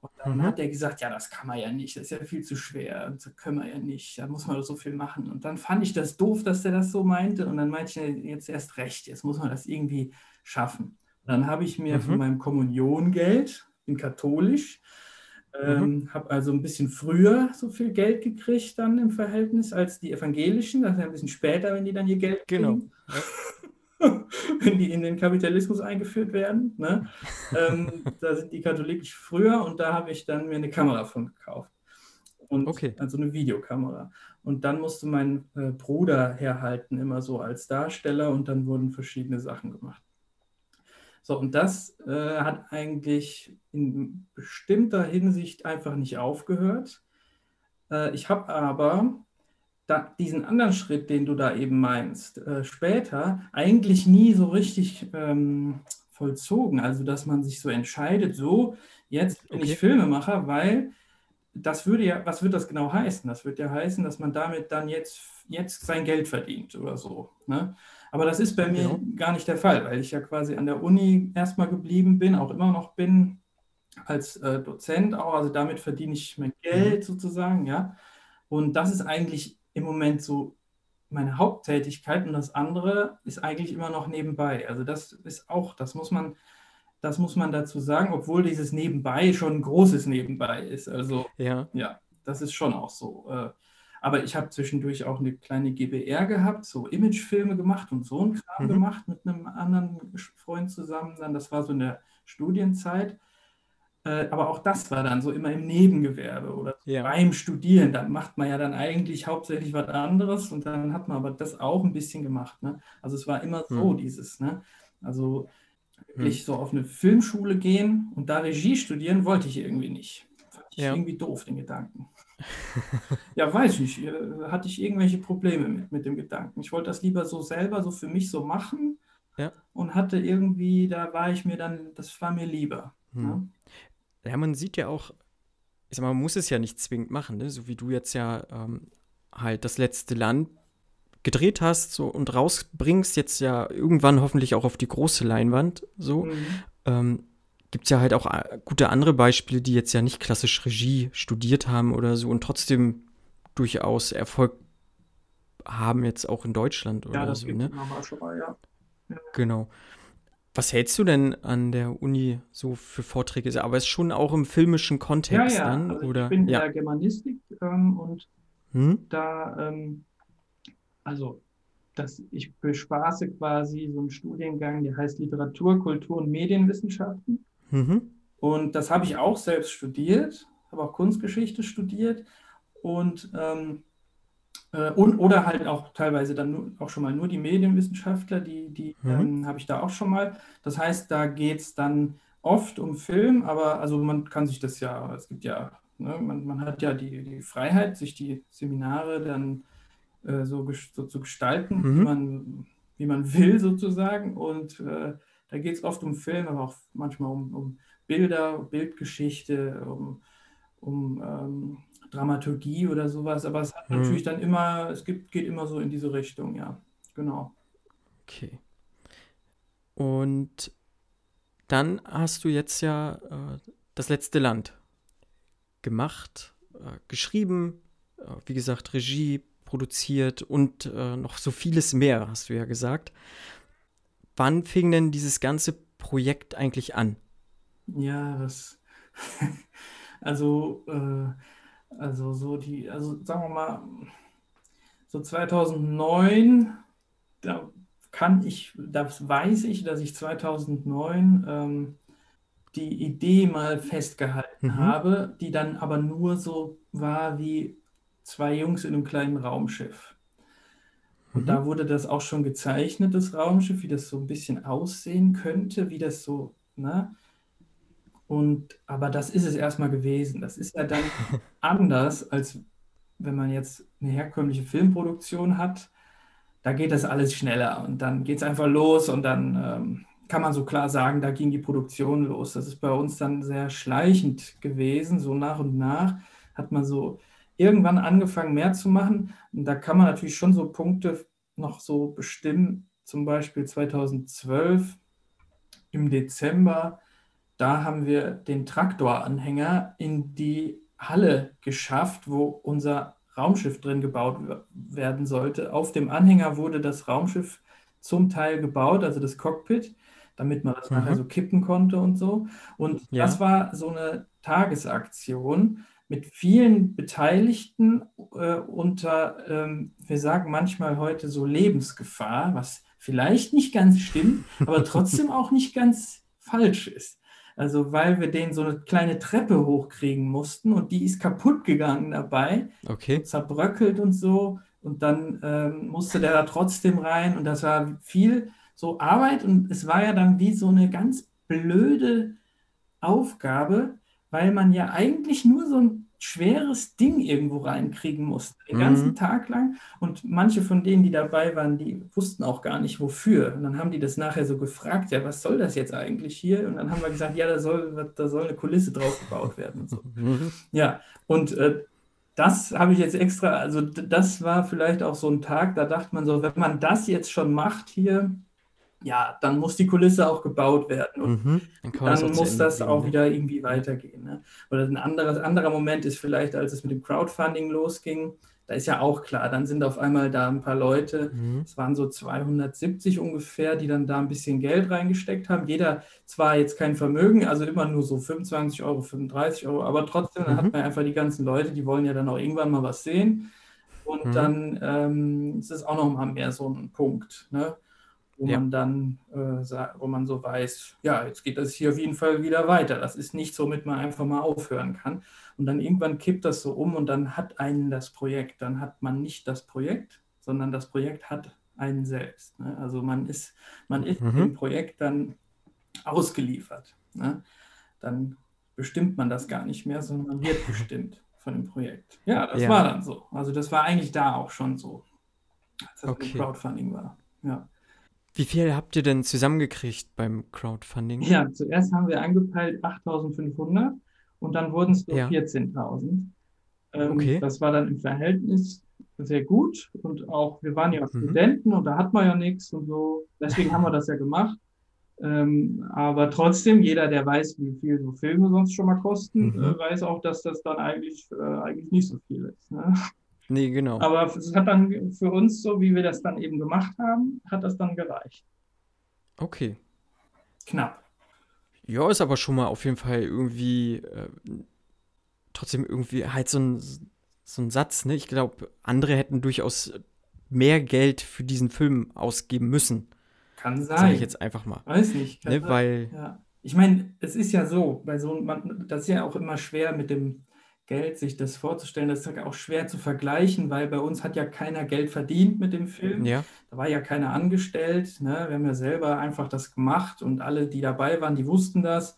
[SPEAKER 5] Und dann
[SPEAKER 1] Mhm.
[SPEAKER 5] hat er gesagt, ja, das kann man ja nicht, das ist ja viel zu schwer, das können wir ja nicht, da muss man doch so viel machen. Und dann fand ich das doof, dass er das so meinte. Und dann meinte ich, jetzt erst recht, jetzt muss man das irgendwie schaffen. Und dann habe ich mir
[SPEAKER 1] Mhm.
[SPEAKER 5] von meinem Kommuniongeld, bin katholisch, ähm, habe also ein bisschen früher so viel Geld gekriegt dann im Verhältnis als die Evangelischen. Das ist ja ein bisschen später, wenn die dann ihr Geld
[SPEAKER 1] Genau.
[SPEAKER 5] kriegen. wenn die in den Kapitalismus eingeführt werden. Ne? ähm, da sind die katholikisch früher und da habe ich dann mir eine Kamera von gekauft. Und,
[SPEAKER 1] Okay.
[SPEAKER 5] Also eine Videokamera. Und dann musste mein äh, Bruder herhalten, immer so als Darsteller und dann wurden verschiedene Sachen gemacht. So, und das äh, hat eigentlich in bestimmter Hinsicht einfach nicht aufgehört. Äh, ich habe aber da, diesen anderen Schritt, den du da eben meinst, äh, später eigentlich nie so richtig ähm, vollzogen. Also, dass man sich so entscheidet, so, jetzt bin
[SPEAKER 1] Okay.
[SPEAKER 5] ich Filmemacher, weil das würde ja, was würde das genau heißen? Das würde ja heißen, dass man damit dann jetzt, jetzt sein Geld verdient oder so. Ne? Aber das ist bei mir
[SPEAKER 1] Genau.
[SPEAKER 5] gar nicht der Fall, weil ich ja quasi an der Uni erstmal geblieben bin, auch immer noch bin, als äh, Dozent auch. Also damit verdiene ich mein Geld sozusagen, ja. Und das ist eigentlich im Moment so meine Haupttätigkeit und das andere ist eigentlich immer noch nebenbei. Also das ist auch, das muss man Das muss man dazu sagen, obwohl dieses Nebenbei schon ein großes Nebenbei ist. Also
[SPEAKER 1] Ja.
[SPEAKER 5] ja, das ist schon auch so. Äh, Aber ich habe zwischendurch auch eine kleine GBR gehabt, so Imagefilme gemacht und so einen Kram
[SPEAKER 1] Mhm.
[SPEAKER 5] gemacht mit einem anderen Freund zusammen. Dann, das war so in der Studienzeit. Äh, Aber auch das war dann so immer im Nebengewerbe oder
[SPEAKER 1] Ja.
[SPEAKER 5] beim Studieren. Da macht man ja dann eigentlich hauptsächlich was anderes und dann hat man aber das auch ein bisschen gemacht. Ne? Also es war immer so
[SPEAKER 1] Hm.
[SPEAKER 5] dieses, ne? Also
[SPEAKER 1] Hm.
[SPEAKER 5] wirklich so auf eine Filmschule gehen und da Regie studieren wollte ich irgendwie nicht. Fand ich
[SPEAKER 1] Ja.
[SPEAKER 5] irgendwie doof, den Gedanken. Ja, weiß ich nicht. Äh, Hatte ich irgendwelche Probleme mit, mit dem Gedanken. Ich wollte das lieber so selber, so für mich so machen
[SPEAKER 1] Ja.
[SPEAKER 5] und hatte irgendwie, da war ich mir dann, das war mir lieber.
[SPEAKER 1] Hm.
[SPEAKER 5] Ne?
[SPEAKER 1] Ja, man sieht ja auch, ich sag mal, man muss es ja nicht zwingend machen, ne? So wie du jetzt ja ähm, halt das letzte Land gedreht hast so, und rausbringst, jetzt ja irgendwann hoffentlich auch auf die große Leinwand, so.
[SPEAKER 5] Mhm.
[SPEAKER 1] Ähm, Gibt es ja halt auch äh, gute andere Beispiele, die jetzt ja nicht klassisch Regie studiert haben oder so und trotzdem durchaus Erfolg haben, jetzt auch in Deutschland
[SPEAKER 5] Ja,
[SPEAKER 1] oder
[SPEAKER 5] das
[SPEAKER 1] so, ne?
[SPEAKER 5] mal, ja.
[SPEAKER 1] Genau. Was hältst du denn an der Uni so für Vorträge? Aber es ist schon auch im filmischen
[SPEAKER 5] Ja,
[SPEAKER 1] Kontext
[SPEAKER 5] ja,
[SPEAKER 1] dann,
[SPEAKER 5] also
[SPEAKER 1] oder?
[SPEAKER 5] ich bin in
[SPEAKER 1] ja.
[SPEAKER 5] der Germanistik ähm, und
[SPEAKER 1] Hm?
[SPEAKER 5] da, ähm, also das, ich bespaße quasi so einen Studiengang, der heißt Literatur, Kultur und Medienwissenschaften.
[SPEAKER 1] Mhm.
[SPEAKER 5] Und das habe ich auch selbst studiert, habe auch Kunstgeschichte studiert und, ähm, äh, und oder halt auch teilweise dann nur, auch schon mal nur die Medienwissenschaftler, die, die
[SPEAKER 1] Mhm.
[SPEAKER 5] ähm, habe ich da auch schon mal. Das heißt, da geht es dann oft um Film, aber also man kann sich das ja, es gibt ja, ne, man, man hat ja die, die Freiheit, sich die Seminare dann äh, so, so zu gestalten,
[SPEAKER 1] Mhm.
[SPEAKER 5] wie man, wie man will sozusagen. Und äh, da geht es oft um Film, aber auch manchmal um, um Bilder, Bildgeschichte, um, um ähm, Dramaturgie oder sowas. Aber es hat
[SPEAKER 1] Mhm.
[SPEAKER 5] natürlich dann immer, es gibt, geht immer so in diese Richtung, ja. Genau.
[SPEAKER 1] Okay. Und dann hast du jetzt ja äh, das letzte Land gemacht, äh, geschrieben, äh, wie gesagt, Regie produziert und äh, noch so vieles mehr, hast du ja gesagt. Wann fing denn dieses ganze Projekt eigentlich an?
[SPEAKER 5] Ja, das, also, äh, also so die, also sagen wir mal, so 2009, da kann ich, das weiß ich, dass ich 2009 ähm, die Idee mal festgehalten
[SPEAKER 1] Mhm.
[SPEAKER 5] habe, die dann aber nur so war wie zwei Jungs in einem kleinen Raumschiff. Und
[SPEAKER 1] Mhm.
[SPEAKER 5] da wurde das auch schon gezeichnet, das Raumschiff, wie das so ein bisschen aussehen könnte, wie das so, ne? Und, aber das ist es erstmal gewesen. Das ist ja dann anders, als wenn man jetzt eine herkömmliche Filmproduktion hat. Da geht das alles schneller und dann geht es einfach los und dann ähm, kann man so klar sagen, da ging die Produktion los. Das ist bei uns dann sehr schleichend gewesen. So nach und nach hat man so irgendwann angefangen, mehr zu machen. Und da kann man natürlich schon so Punkte noch so bestimmen. Zum Beispiel 2012 im Dezember, da haben wir den Traktoranhänger in die Halle geschafft, wo unser Raumschiff drin gebaut werden sollte. Auf dem Anhänger wurde das Raumschiff zum Teil gebaut, also das Cockpit, damit man das
[SPEAKER 1] Mhm.
[SPEAKER 5] nachher so kippen konnte und so. Und
[SPEAKER 1] Ja.
[SPEAKER 5] das war so eine Tagesaktion mit vielen Beteiligten äh, unter, ähm, wir sagen manchmal heute so Lebensgefahr, was vielleicht nicht ganz stimmt, aber trotzdem auch nicht ganz falsch ist. Also weil wir den so eine kleine Treppe hochkriegen mussten und die ist kaputt gegangen dabei,
[SPEAKER 1] Okay.
[SPEAKER 5] zerbröckelt und so. Und dann ähm, musste der da trotzdem rein und das war viel so Arbeit und es war ja dann wie so eine ganz blöde Aufgabe, weil man ja eigentlich nur so ein schweres Ding irgendwo reinkriegen musste, den
[SPEAKER 1] Mhm.
[SPEAKER 5] ganzen Tag lang. Und manche von denen, die dabei waren, die wussten auch gar nicht wofür. Und dann haben die das nachher so gefragt, ja, was soll das jetzt eigentlich hier? Und dann haben wir gesagt, ja, da soll, da soll eine Kulisse drauf gebaut werden und so.
[SPEAKER 1] Mhm.
[SPEAKER 5] Ja, und äh, das habe ich jetzt extra, also das war vielleicht auch so ein Tag, da dachte man so, wenn man das jetzt schon macht hier, ja, dann muss die Kulisse auch gebaut werden. Und
[SPEAKER 1] Mhm. Dann
[SPEAKER 5] dann muss das auch
[SPEAKER 1] ne?
[SPEAKER 5] wieder irgendwie weitergehen. Ne? Oder ein anderes, anderer Moment ist vielleicht, als es mit dem Crowdfunding losging, da ist ja auch klar, dann sind auf einmal da ein paar Leute,
[SPEAKER 1] Mhm.
[SPEAKER 5] es waren so 270 ungefähr, die dann da ein bisschen Geld reingesteckt haben. Jeder zwar jetzt kein Vermögen, also immer nur so 25 Euro, 35 Euro, aber trotzdem, dann
[SPEAKER 1] Mhm.
[SPEAKER 5] hat man einfach die ganzen Leute, die wollen ja dann auch irgendwann mal was sehen. Und
[SPEAKER 1] Mhm.
[SPEAKER 5] dann ähm, ist es auch noch mal mehr so ein Punkt, ne? Wo
[SPEAKER 1] Ja.
[SPEAKER 5] man dann, äh, wo man so weiß, ja, jetzt geht das hier auf jeden Fall wieder weiter. Das ist nichts, womit man einfach mal aufhören kann. Und dann irgendwann kippt das so um und dann hat einen das Projekt. Dann hat man nicht das Projekt, sondern das Projekt hat einen selbst. Ne? Also man ist, man ist
[SPEAKER 1] Mhm.
[SPEAKER 5] dem Projekt dann ausgeliefert. Ne? Dann bestimmt man das gar nicht mehr, sondern man wird bestimmt von dem Projekt. Ja, das
[SPEAKER 1] Ja.
[SPEAKER 5] war dann so. Also das war eigentlich da auch schon so, als das
[SPEAKER 1] Okay.
[SPEAKER 5] Crowdfunding war. Ja.
[SPEAKER 1] Wie viel habt ihr denn zusammengekriegt beim Crowdfunding?
[SPEAKER 5] Ja, zuerst haben wir angepeilt 8.500 und dann wurden es nur
[SPEAKER 1] Ja.
[SPEAKER 5] 14.000. Ähm,
[SPEAKER 1] Okay.
[SPEAKER 5] Das war dann im Verhältnis sehr gut und auch, wir waren ja
[SPEAKER 1] Mhm.
[SPEAKER 5] Studenten und da hat man ja nichts und so. Deswegen haben wir das ja gemacht. Ähm, aber trotzdem, jeder, der weiß, wie viel so Filme sonst schon mal kosten,
[SPEAKER 1] Mhm.
[SPEAKER 5] äh, weiß auch, dass das dann eigentlich, äh, eigentlich nicht so viel ist. Ne?
[SPEAKER 1] Nee, genau.
[SPEAKER 5] Aber es hat dann für uns, so wie wir das dann eben gemacht haben, hat das dann gereicht.
[SPEAKER 1] Okay.
[SPEAKER 5] Knapp.
[SPEAKER 1] Ja, ist aber schon mal auf jeden Fall irgendwie äh, trotzdem irgendwie halt so ein, so ein Satz, ne? Ich glaube, andere hätten durchaus mehr Geld für diesen Film ausgeben müssen,
[SPEAKER 5] Kann sein.
[SPEAKER 1] ich jetzt einfach mal.
[SPEAKER 5] Weiß nicht.
[SPEAKER 1] Ne? Weil,
[SPEAKER 5] Ja. Ich meine, es ist ja so, bei so man, das ist ja auch immer schwer mit dem Geld, sich das vorzustellen. Das ist ja auch schwer zu vergleichen, weil bei uns hat ja keiner Geld verdient mit dem Film.
[SPEAKER 1] ja,
[SPEAKER 5] Da war ja keiner angestellt. Ne? Wir haben ja selber einfach das gemacht und alle, die dabei waren, die wussten das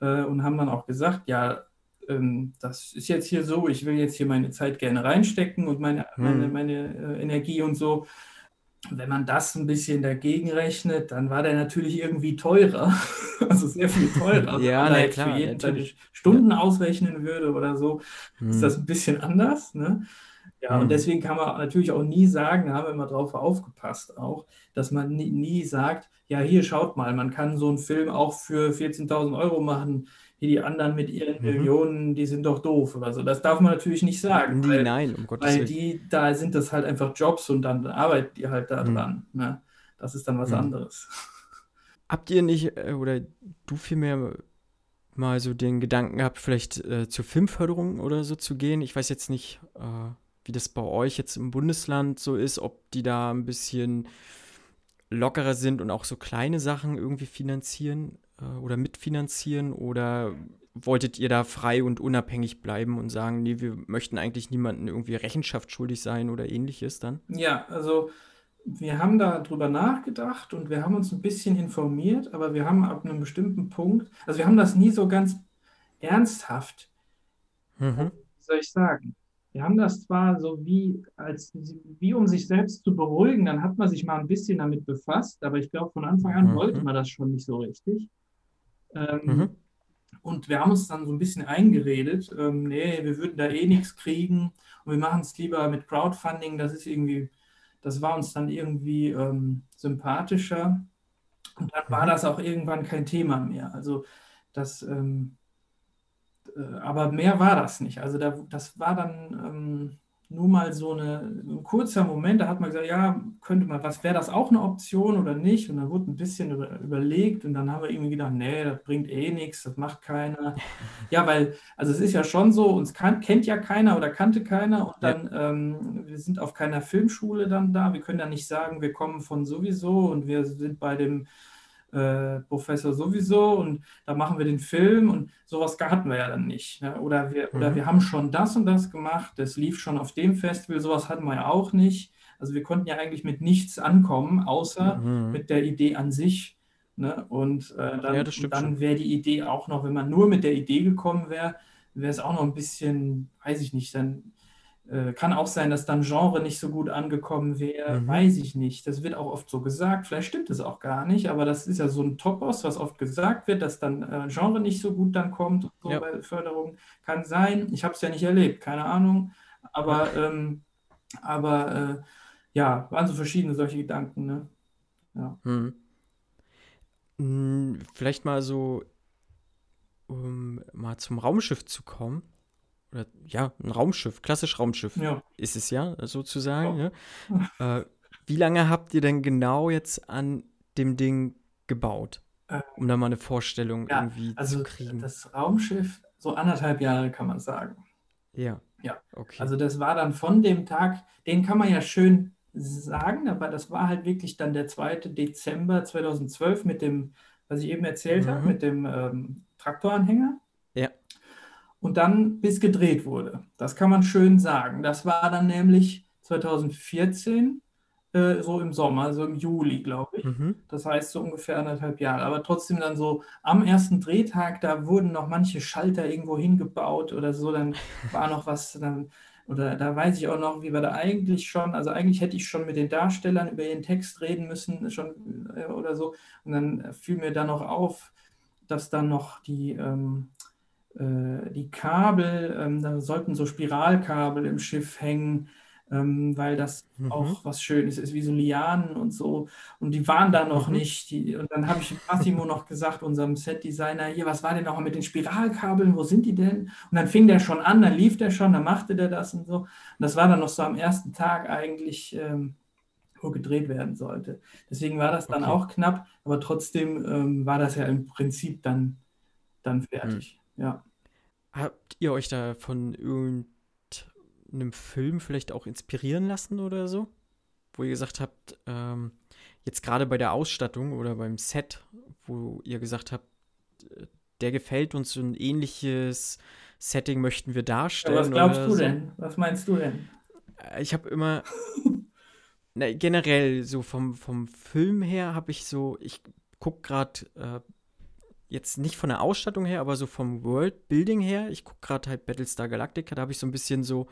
[SPEAKER 5] äh, und haben dann auch gesagt, ja, ähm, das ist jetzt hier so, ich will jetzt hier meine Zeit gerne reinstecken und meine,
[SPEAKER 1] Hm.
[SPEAKER 5] meine, meine äh, Energie und so. Wenn man das ein bisschen dagegen rechnet, dann war der natürlich irgendwie teurer, also sehr viel teurer.
[SPEAKER 1] Ja,
[SPEAKER 5] Wenn man
[SPEAKER 1] na klar,
[SPEAKER 5] für jeden seine. Stunden ausrechnen würde oder so, ist
[SPEAKER 1] hm,
[SPEAKER 5] das ein bisschen anders. Ne? Ja,
[SPEAKER 1] Hm.
[SPEAKER 5] und deswegen kann man natürlich auch nie sagen, da haben wir immer drauf aufgepasst auch, dass man nie, nie sagt, ja, hier schaut mal, man kann so einen Film auch für 14.000 Euro machen, hier die anderen mit ihren
[SPEAKER 1] Mhm.
[SPEAKER 5] Millionen, die sind doch doof oder so. Das darf man natürlich nicht sagen,
[SPEAKER 1] nee,
[SPEAKER 5] weil,
[SPEAKER 1] nein, um Gottes
[SPEAKER 5] weil
[SPEAKER 1] Willen.
[SPEAKER 5] die, da sind das halt einfach Jobs und dann arbeiten die halt da
[SPEAKER 1] Hm.
[SPEAKER 5] dran. Ne? Das ist dann was
[SPEAKER 1] Hm.
[SPEAKER 5] anderes.
[SPEAKER 1] Habt ihr nicht, äh, oder du vielmehr mal so den Gedanken gehabt, vielleicht äh, zur Filmförderung oder so zu gehen? Ich weiß jetzt nicht, äh, wie das bei euch jetzt im Bundesland so ist, ob die da ein bisschen lockerer sind und auch so kleine Sachen irgendwie finanzieren oder mitfinanzieren oder wolltet ihr da frei und unabhängig bleiben und sagen, nee, wir möchten eigentlich niemanden irgendwie Rechenschaft schuldig sein oder ähnliches dann?
[SPEAKER 5] Ja, also wir haben da drüber nachgedacht und wir haben uns ein bisschen informiert, aber wir haben ab einem bestimmten Punkt, also wir haben das nie so ganz ernsthaft,
[SPEAKER 1] Mhm.
[SPEAKER 5] wie soll ich sagen? Wir haben das zwar so wie, als, wie um sich selbst zu beruhigen, dann hat man sich mal ein bisschen damit befasst, aber ich glaube, von Anfang an
[SPEAKER 1] Mhm.
[SPEAKER 5] wollte man das schon nicht so richtig. Ähm,
[SPEAKER 1] Mhm.
[SPEAKER 5] Und wir haben uns dann so ein bisschen eingeredet, ähm, nee, wir würden da eh nichts kriegen und wir machen es lieber mit Crowdfunding, das ist irgendwie, das war uns dann irgendwie ähm, sympathischer. Und dann war
[SPEAKER 1] Mhm.
[SPEAKER 5] das auch irgendwann kein Thema mehr. Also das, ähm, äh, aber mehr war das nicht. Also da, das war dann ähm, nur mal so eine, ein kurzer Moment, da hat man gesagt, ja, könnte man, was wäre das auch eine Option oder nicht? Und dann wurde ein bisschen über, überlegt und dann haben wir irgendwie gedacht, nee, das bringt eh nichts, das macht keiner. Ja, weil, also es ist ja schon so, uns kann, kennt ja keiner oder kannte keiner und dann, ähm, wir sind auf keiner Filmschule dann da, wir können ja nicht sagen, wir kommen von sowieso und wir sind bei dem äh, Professor sowieso und da machen wir den Film und sowas hatten wir ja dann nicht. Ne? Oder, wir, oder
[SPEAKER 1] Mhm.
[SPEAKER 5] wir haben schon das und das gemacht, das lief schon auf dem Festival, sowas hatten wir ja auch nicht. Also wir konnten ja eigentlich mit nichts ankommen, außer
[SPEAKER 1] Mhm.
[SPEAKER 5] mit der Idee an sich. Ne? Und äh, dann,
[SPEAKER 1] Ja,
[SPEAKER 5] dann wäre die Idee auch noch, wenn man nur mit der Idee gekommen wäre, wäre es auch noch ein bisschen, weiß ich nicht, dann äh, kann auch sein, dass dann Genre nicht so gut angekommen wäre,
[SPEAKER 1] Mhm.
[SPEAKER 5] weiß ich nicht. Das wird auch oft so gesagt, vielleicht stimmt es auch gar nicht, aber das ist ja so ein Topos, was oft gesagt wird, dass dann äh, Genre nicht so gut dann kommt so
[SPEAKER 1] Ja.
[SPEAKER 5] bei Förderung. Kann sein, ich habe es ja nicht erlebt, keine Ahnung, aber, ähm, aber äh, ja, waren so verschiedene solche Gedanken, ne? Ja.
[SPEAKER 1] Mhm. vielleicht mal so, um mal zum Raumschiff zu kommen. Oder ja, ein Raumschiff, klassisch Raumschiff
[SPEAKER 5] Ja.
[SPEAKER 1] ist es ja sozusagen. Ne? Äh, wie lange habt ihr denn genau jetzt an dem Ding gebaut?
[SPEAKER 5] Äh,
[SPEAKER 1] Um da mal eine Vorstellung
[SPEAKER 5] Ja,
[SPEAKER 1] irgendwie
[SPEAKER 5] also
[SPEAKER 1] zu kriegen.
[SPEAKER 5] das Raumschiff, so anderthalb Jahre kann man sagen.
[SPEAKER 1] ja.
[SPEAKER 5] Ja.
[SPEAKER 1] Okay.
[SPEAKER 5] Also das war dann von dem Tag, den kann man ja schön sagen, aber das war halt wirklich dann der 2. Dezember 2012 mit dem, was ich eben erzählt habe,
[SPEAKER 1] Mhm.
[SPEAKER 5] mit dem ähm, Traktoranhänger. Und dann bis gedreht wurde. Das kann man schön sagen. Das war dann nämlich 2014, äh, so im Sommer, so im Juli, glaube ich.
[SPEAKER 1] mhm.
[SPEAKER 5] Das heißt so ungefähr anderthalb Jahre. Aber trotzdem dann so am ersten Drehtag, da wurden noch manche Schalter irgendwo hingebaut oder so. Dann war noch was, dann, oder da weiß ich auch noch, wie wir da eigentlich schon, also eigentlich hätte ich schon mit den Darstellern über ihren Text reden müssen, schon äh, oder so. Und dann fiel mir dann noch auf, dass dann noch die, ähm, äh, die Kabel, ähm, da sollten so Spiralkabel im Schiff hängen, ähm, weil das
[SPEAKER 1] Mhm.
[SPEAKER 5] auch was Schönes ist, wie so Lianen und so. Und die waren da noch
[SPEAKER 1] Mhm.
[SPEAKER 5] nicht. Die, und dann habe ich Massimo noch gesagt, unserem Setdesigner, hier, was war denn noch mit den Spiralkabeln? Wo sind die denn? Und dann fing der schon an, dann lief der schon, dann machte der das und so. Und das war dann noch so am ersten Tag eigentlich, ähm, wo gedreht werden sollte. Deswegen war das dann
[SPEAKER 1] Okay.
[SPEAKER 5] auch knapp, aber trotzdem ähm, war das ja im Prinzip dann, dann fertig. Ja.
[SPEAKER 1] Habt ihr euch da von irgendeinem Film vielleicht auch inspirieren lassen oder so? Wo ihr gesagt habt, ähm, jetzt gerade bei der Ausstattung oder beim Set, wo ihr gesagt habt, äh, der gefällt uns, so ein ähnliches Setting möchten wir
[SPEAKER 5] Ja,
[SPEAKER 1] darstellen.
[SPEAKER 5] was glaubst du
[SPEAKER 1] so?
[SPEAKER 5] denn? Was meinst du denn?
[SPEAKER 1] Äh, Ich habe immer, na, generell so vom, vom Film her habe ich so, ich gucke gerade äh, jetzt nicht von der Ausstattung her, aber so vom Worldbuilding her, ich gucke gerade halt Battlestar Galactica, da habe ich so ein bisschen so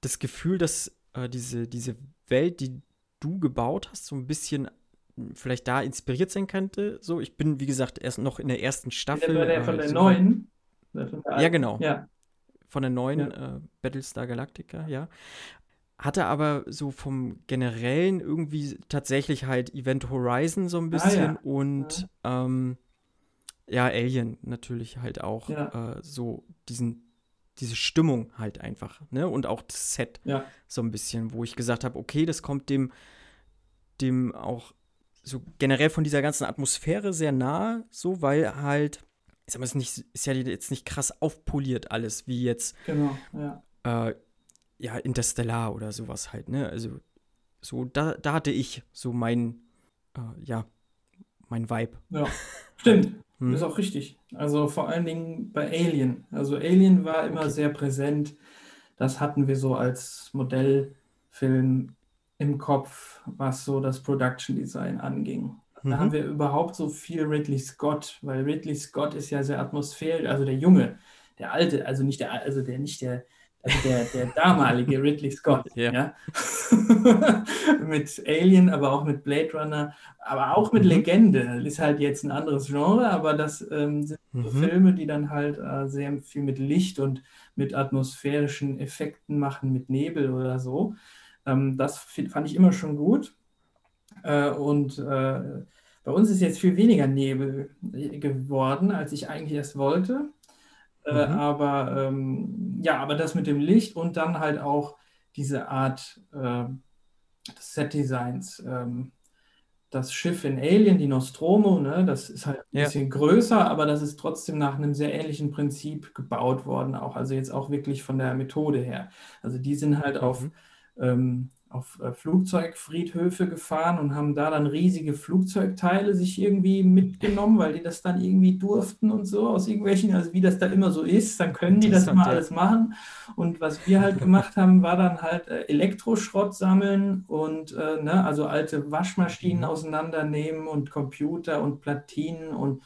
[SPEAKER 1] das Gefühl, dass äh, diese, diese Welt, die du gebaut hast, so ein bisschen mh, vielleicht da inspiriert sein könnte. So, ich bin, wie gesagt, erst noch in der ersten Staffel.
[SPEAKER 5] Der, der von
[SPEAKER 1] äh,
[SPEAKER 5] der neuen? Von der
[SPEAKER 1] Ja,
[SPEAKER 5] alten?
[SPEAKER 1] genau.
[SPEAKER 5] Ja.
[SPEAKER 1] von der neuen äh, Battlestar Galactica, ja. Hatte aber so vom generellen irgendwie tatsächlich halt Event Horizon so ein bisschen
[SPEAKER 5] Ah, ja.
[SPEAKER 1] und ähm, ja, Alien natürlich halt auch
[SPEAKER 5] Ja.
[SPEAKER 1] äh, so diesen, diese Stimmung halt einfach, ne? Und auch das Set
[SPEAKER 5] Ja.
[SPEAKER 1] so ein bisschen, wo ich gesagt habe, okay, das kommt dem, dem auch so generell von dieser ganzen Atmosphäre sehr nahe, so, weil halt, ich sag mal, es ist, nicht, ist ja jetzt nicht krass aufpoliert alles, wie jetzt
[SPEAKER 5] Genau, ja.
[SPEAKER 1] äh, ja, Interstellar oder sowas halt, ne? Also, so, da, da hatte ich so mein, äh, ja, mein Vibe.
[SPEAKER 5] Ja. Stimmt.
[SPEAKER 1] Hm.
[SPEAKER 5] Ist auch richtig. Also vor allen Dingen bei Alien. Also Alien war immer
[SPEAKER 1] Okay.
[SPEAKER 5] sehr präsent. Das hatten wir so als Modellfilm im Kopf, was so das Production Design anging. Da
[SPEAKER 1] Mhm.
[SPEAKER 5] haben wir überhaupt so viel Ridley Scott, weil Ridley Scott ist ja sehr atmosphärisch, also der Junge, der alte, also nicht der, also der nicht der, also der, der damalige Ridley Scott,
[SPEAKER 1] Ja.
[SPEAKER 5] ja. mit Alien, aber auch mit Blade Runner, aber auch mit
[SPEAKER 1] Mhm.
[SPEAKER 5] Legende. Ist halt jetzt ein anderes Genre, aber das ähm, sind
[SPEAKER 1] Mhm.
[SPEAKER 5] Filme, die dann halt äh, sehr viel mit Licht und mit atmosphärischen Effekten machen, mit Nebel oder so. Ähm, das fand ich immer schon gut. Äh, und äh, bei uns ist jetzt viel weniger Nebel äh, geworden, als ich eigentlich erst wollte. Äh,
[SPEAKER 1] Mhm.
[SPEAKER 5] aber ähm, ja, aber das mit dem Licht und dann halt auch diese Art äh, des Set-Designs. Ähm, das Schiff in Alien, die Nostromo, ne, das ist halt ein
[SPEAKER 1] Ja.
[SPEAKER 5] bisschen größer, aber das ist trotzdem nach einem sehr ähnlichen Prinzip gebaut worden, auch also jetzt auch wirklich von der Methode her. Also die sind halt auf
[SPEAKER 1] Mhm.
[SPEAKER 5] ähm, auf äh, Flugzeugfriedhöfe gefahren und haben da dann riesige Flugzeugteile sich irgendwie mitgenommen, weil die das dann irgendwie durften und so aus irgendwelchen, also wie das da immer so ist, dann können die das immer alles machen. Und was wir halt gemacht haben, war dann halt äh, Elektroschrott sammeln und äh, ne, also alte Waschmaschinen
[SPEAKER 1] Mhm.
[SPEAKER 5] auseinandernehmen und Computer und Platinen und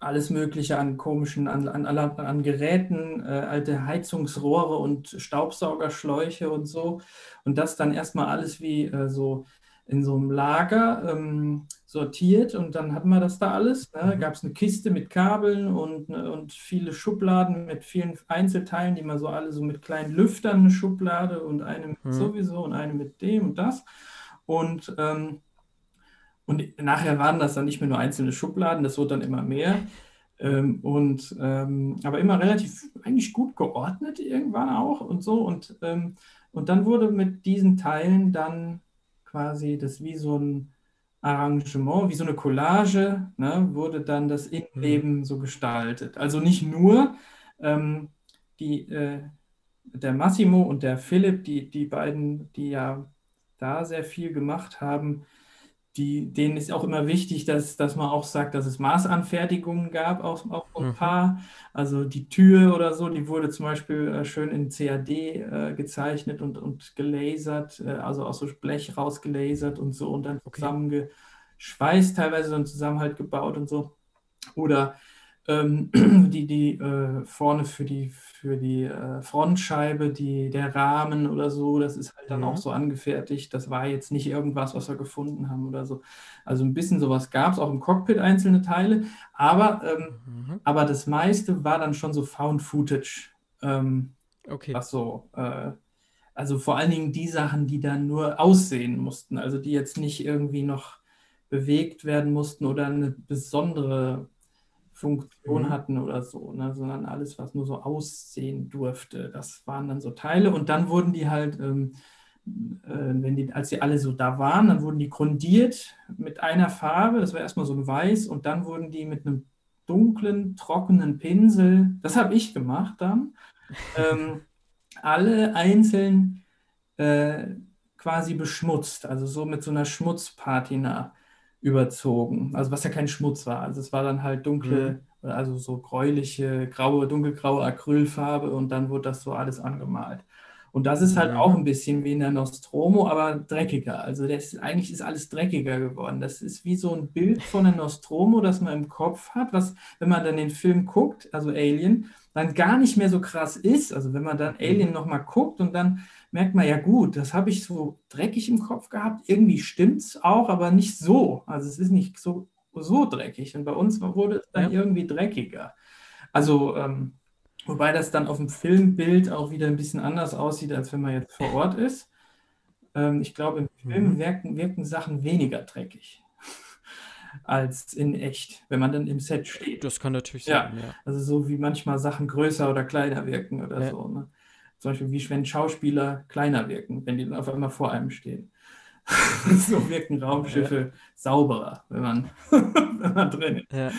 [SPEAKER 5] alles Mögliche an komischen, an, an, an, Geräten, äh, alte Heizungsrohre und Staubsaugerschläuche und so. Und das dann erstmal alles wie äh, so in so einem Lager ähm, sortiert und dann hatten wir das da alles. Ne?
[SPEAKER 1] Mhm.
[SPEAKER 5] Gab es eine Kiste mit Kabeln und, ne, und viele Schubladen mit vielen Einzelteilen, die man so alle so mit kleinen Lüftern, eine Schublade und eine mit
[SPEAKER 1] Mhm.
[SPEAKER 5] sowieso und eine mit dem und das. Und, ähm, Und nachher waren das dann nicht mehr nur einzelne Schubladen, das wurde dann immer mehr. Ähm, und ähm, aber immer relativ eigentlich gut geordnet irgendwann auch und so. Und, ähm, und dann wurde mit diesen Teilen dann quasi das wie so ein Arrangement, wie so eine Collage, ne, wurde dann das Innenleben mhm. so gestaltet. Also nicht nur ähm, die, äh, der Massimo und der Philipp, die, die beiden, die ja da sehr viel gemacht haben, die, denen ist auch immer wichtig, dass, dass man auch sagt, dass es Maßanfertigungen gab, auch, auch ein mhm. paar. Also die Tür oder so, die wurde zum Beispiel äh, schön in CAD äh, gezeichnet und, und gelasert, äh, also aus so Blech rausgelasert und so und dann okay. zusammengeschweißt, teilweise dann zusammen halt gebaut und so. Oder ähm, die, die äh, vorne für die, für die äh, Frontscheibe, die, der Rahmen oder so, das ist halt dann mhm. auch so angefertigt. Das war jetzt nicht irgendwas, was wir gefunden haben oder so. Also ein bisschen sowas gab es, auch im Cockpit einzelne Teile, aber, ähm, mhm. aber das meiste war dann schon so Found Footage. Ähm, okay. Was so, äh, also vor allen Dingen die Sachen, die dann nur aussehen mussten, also die jetzt nicht irgendwie noch bewegt werden mussten oder eine besondere Funktion mhm. hatten oder so, ne, sondern alles, was nur so aussehen durfte. Das waren dann so Teile und dann wurden die halt, ähm, äh, wenn die, als sie alle so da waren, dann wurden die grundiert mit einer Farbe, das war erstmal so ein Weiß und dann wurden die mit einem dunklen, trockenen Pinsel, das habe ich gemacht dann, ähm, alle einzeln äh, quasi beschmutzt, also so mit so einer Schmutzpatina überzogen. Also was ja kein Schmutz war. Also es war dann halt dunkle, mhm. also so gräuliche, graue, dunkelgraue Acrylfarbe und dann wurde das so alles angemalt. Und das ist halt auch ein bisschen wie in der Nostromo, aber dreckiger. Also das, eigentlich ist alles dreckiger geworden. Das ist wie so ein Bild von der Nostromo, das man im Kopf hat, was, wenn man dann den Film guckt, also Alien, dann gar nicht mehr so krass ist. Also wenn man dann mhm. Alien nochmal guckt und dann merkt man, ja gut, das habe ich so dreckig im Kopf gehabt. Irgendwie stimmt es auch, aber nicht so. Also es ist nicht so, so dreckig. Und bei uns wurde es dann ja. irgendwie dreckiger. Also, ähm, wobei das dann auf dem Filmbild auch wieder ein bisschen anders aussieht, als wenn man jetzt vor Ort ist. Ähm, ich glaube, im Film mhm. wirken, wirken Sachen weniger dreckig als in echt, wenn man dann im Set steht.
[SPEAKER 1] Das kann natürlich
[SPEAKER 5] sein, ja. ja. Also so wie manchmal Sachen größer oder kleiner wirken oder ja. so. Ne? Zum Beispiel, wie wenn Schauspieler kleiner wirken, wenn die dann auf einmal vor einem stehen. so wirken Raumschiffe ja. sauberer, wenn man, wenn man drin ist. Ja,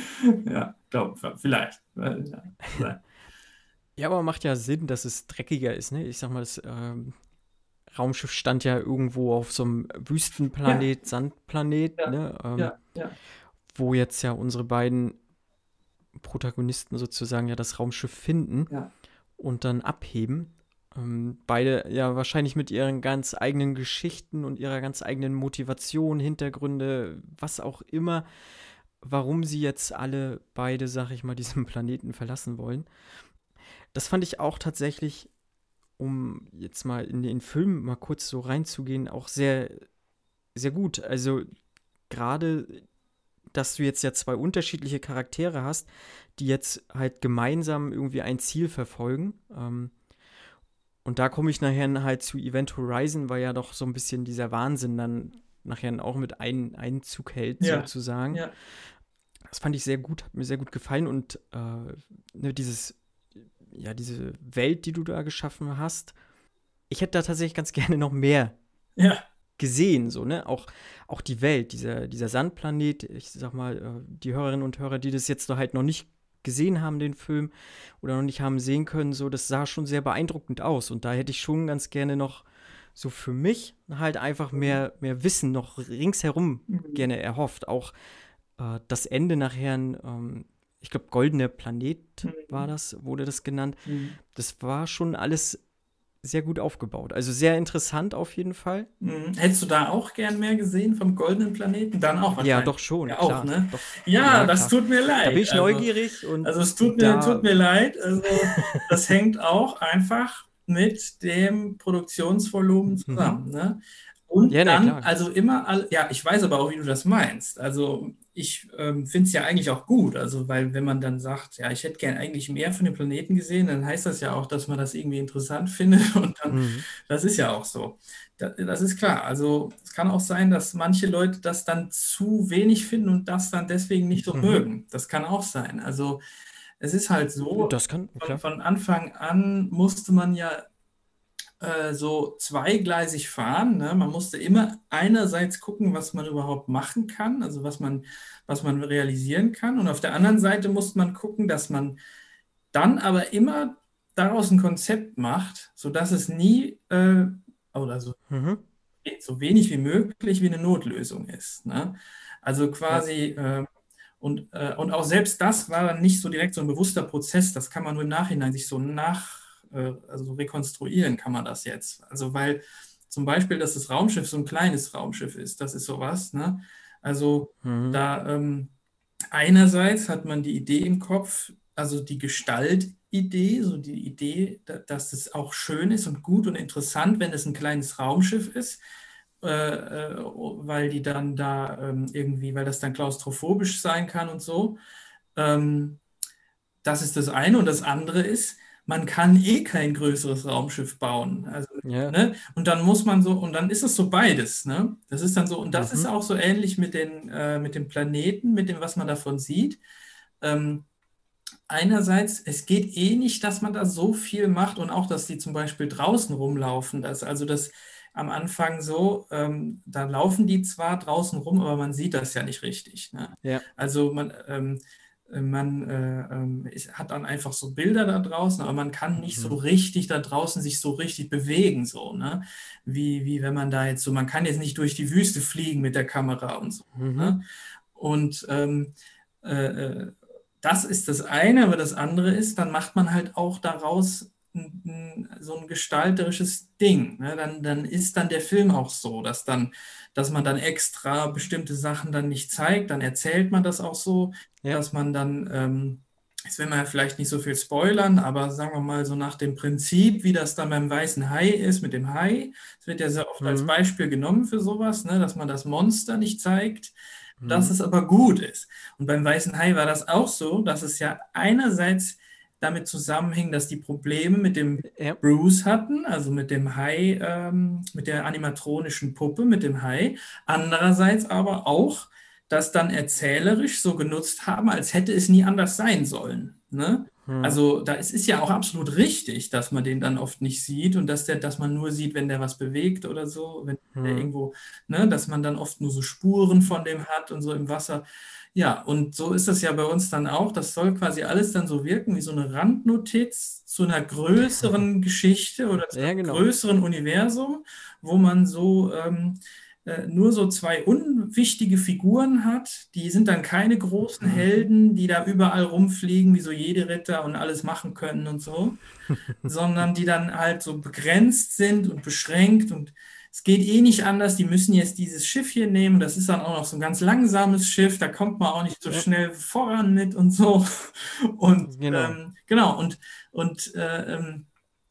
[SPEAKER 5] ja glaube, vielleicht. Ja.
[SPEAKER 1] Ja, aber macht ja Sinn, dass es dreckiger ist. Ne? Ich sag mal, das ähm, Raumschiff stand ja irgendwo auf so einem Wüstenplanet, ja. Sandplanet, ja. Ne? Ähm, ja. wo jetzt ja unsere beiden Protagonisten sozusagen ja das Raumschiff finden und dann abheben. Ähm, beide ja wahrscheinlich mit ihren ganz eigenen Geschichten und ihrer ganz eigenen Motivation, Hintergründe, was auch immer, warum sie jetzt alle beide, sag ich mal, diesen Planeten verlassen wollen. Das fand ich auch tatsächlich, um jetzt mal in den Film mal kurz so reinzugehen, auch sehr, sehr gut. Also gerade, dass du jetzt ja zwei unterschiedliche Charaktere hast, die jetzt halt gemeinsam irgendwie ein Ziel verfolgen. Ähm, und da komme ich nachher halt zu Event Horizon, weil ja doch so ein bisschen dieser Wahnsinn dann nachher auch mit ein, Einzug hält, ja. sozusagen. Ja. Das fand ich sehr gut, hat mir sehr gut gefallen und äh, ne, dieses, ja, diese Welt, die du da geschaffen hast, ich hätte da tatsächlich ganz gerne noch mehr ja. gesehen, so, ne? Auch, auch die Welt, dieser, dieser Sandplanet, ich sag mal, äh, die Hörerinnen und Hörer, die das jetzt noch halt noch nicht gesehen haben, den Film, oder noch nicht haben sehen können, so, das sah schon sehr beeindruckend aus. Und da hätte ich schon ganz gerne noch so für mich halt einfach mehr, mehr Wissen noch ringsherum mhm. gerne erhofft. Auch äh, das Ende nachher, ähm, ich glaube, Goldene Planet mhm. war das, wurde das genannt. Mhm. Das war schon alles sehr gut aufgebaut. Also sehr interessant auf jeden Fall.
[SPEAKER 5] Mhm. Hättest du da auch gern mehr gesehen vom Goldenen Planeten? Dann auch
[SPEAKER 1] Ja, doch schon.
[SPEAKER 5] Ja, klar, auch, ne? Doch, ja, ja das tut mir leid.
[SPEAKER 1] Da bin ich also, neugierig. Und
[SPEAKER 5] also es tut mir, tut mir leid. Also das hängt auch einfach mit dem Produktionsvolumen mhm. zusammen. Ne? Und ja, dann, klar. also immer, ja, ich weiß aber auch, wie du das meinst. Also ich ähm, finde es ja eigentlich auch gut, also weil wenn man dann sagt, ja, ich hätte gern eigentlich mehr von dem Planeten gesehen, dann heißt das ja auch, dass man das irgendwie interessant findet und dann, mhm. das ist ja auch so. Das, das ist klar. Also es kann auch sein, dass manche Leute das dann zu wenig finden und das dann deswegen nicht so mhm. mögen. Das kann auch sein. Also es ist halt so,
[SPEAKER 1] das kann,
[SPEAKER 5] von, von Anfang an musste man ja äh, so zweigleisig fahren. Ne? Man musste immer einerseits gucken, was man überhaupt machen kann, also was man, was man realisieren kann. Und auf der anderen Seite musste man gucken, dass man dann aber immer daraus ein Konzept macht, sodass es nie äh, oder so, mhm. so wenig wie möglich wie eine Notlösung ist. Ne? Also quasi, äh, und, äh, und auch selbst das war dann nicht so direkt so ein bewusster Prozess, das kann man nur im Nachhinein sich so nach also rekonstruieren kann man das jetzt. Also weil zum Beispiel, dass das Raumschiff so ein kleines Raumschiff ist, das ist sowas. Ne? Also mhm. da ähm, einerseits hat man die Idee im Kopf, also die Gestaltidee, so die Idee, dass es auch schön ist und gut und interessant, wenn es ein kleines Raumschiff ist, äh, äh, weil die dann da ähm, irgendwie, weil das dann klaustrophobisch sein kann und so. Ähm, das ist das eine. Und das andere ist, man kann eh kein größeres Raumschiff bauen. Also, ja. ne? Und dann muss man so, und dann ist es so beides. Ne? Das ist dann so, und das mhm. ist auch so ähnlich mit den, äh, mit den Planeten, mit dem, was man davon sieht. Ähm, einerseits, es geht eh nicht, dass man da so viel macht und auch, dass die zum Beispiel draußen rumlaufen. Dass, also das am Anfang so, ähm, da laufen die zwar draußen rum, aber man sieht das ja nicht richtig. Ne? Ja. Also man, ähm, man äh, äh, hat dann einfach so Bilder da draußen, aber man kann nicht mhm. so richtig da draußen sich so richtig bewegen, so, ne? Wie, wie wenn man da jetzt so, man kann jetzt nicht durch die Wüste fliegen mit der Kamera und so. Mhm. Ne? Und ähm, äh, äh das ist das eine, aber das andere ist, dann macht man halt auch daraus so ein gestalterisches Ding. Ne? Dann, dann ist dann der Film auch so, dass dann dass man dann extra bestimmte Sachen dann nicht zeigt, dann erzählt man das auch so, ja. dass man dann, ähm, jetzt will man ja vielleicht nicht so viel spoilern, aber sagen wir mal so nach dem Prinzip, wie das dann beim weißen Hai ist mit dem Hai, das wird ja sehr oft mhm. als Beispiel genommen für sowas, ne, dass man das Monster nicht zeigt, dass mhm. es aber gut ist. Und beim weißen Hai war das auch so, dass es ja einerseits damit zusammenhing, dass die Probleme mit dem ja. Bruce hatten, also mit dem Hai, ähm, mit der animatronischen Puppe, mit dem Hai. Andererseits aber auch, das dann erzählerisch so genutzt haben, als hätte es nie anders sein sollen. Ne? Hm. Also da ist, ist ja auch absolut richtig, dass man den dann oft nicht sieht und dass der, dass man nur sieht, wenn der was bewegt oder so, wenn hm. der irgendwo, ne, dass man dann oft nur so Spuren von dem hat und so im Wasser. Ja, und so ist das ja bei uns dann auch. Das soll quasi alles dann so wirken wie so eine Randnotiz zu einer größeren Geschichte oder zu einem ja, genau. größeren Universum, wo man so ähm, äh, nur so zwei unwichtige Figuren hat. Die sind dann keine großen mhm. Helden, die da überall rumfliegen, wie so jede Ritter und alles machen können und so, sondern die dann halt so begrenzt sind und beschränkt und es geht eh nicht anders, die müssen jetzt dieses Schiff hier nehmen, das ist dann auch noch so ein ganz langsames Schiff, da kommt man auch nicht so schnell voran mit und so. Und genau, ähm, genau und, und äh, ähm,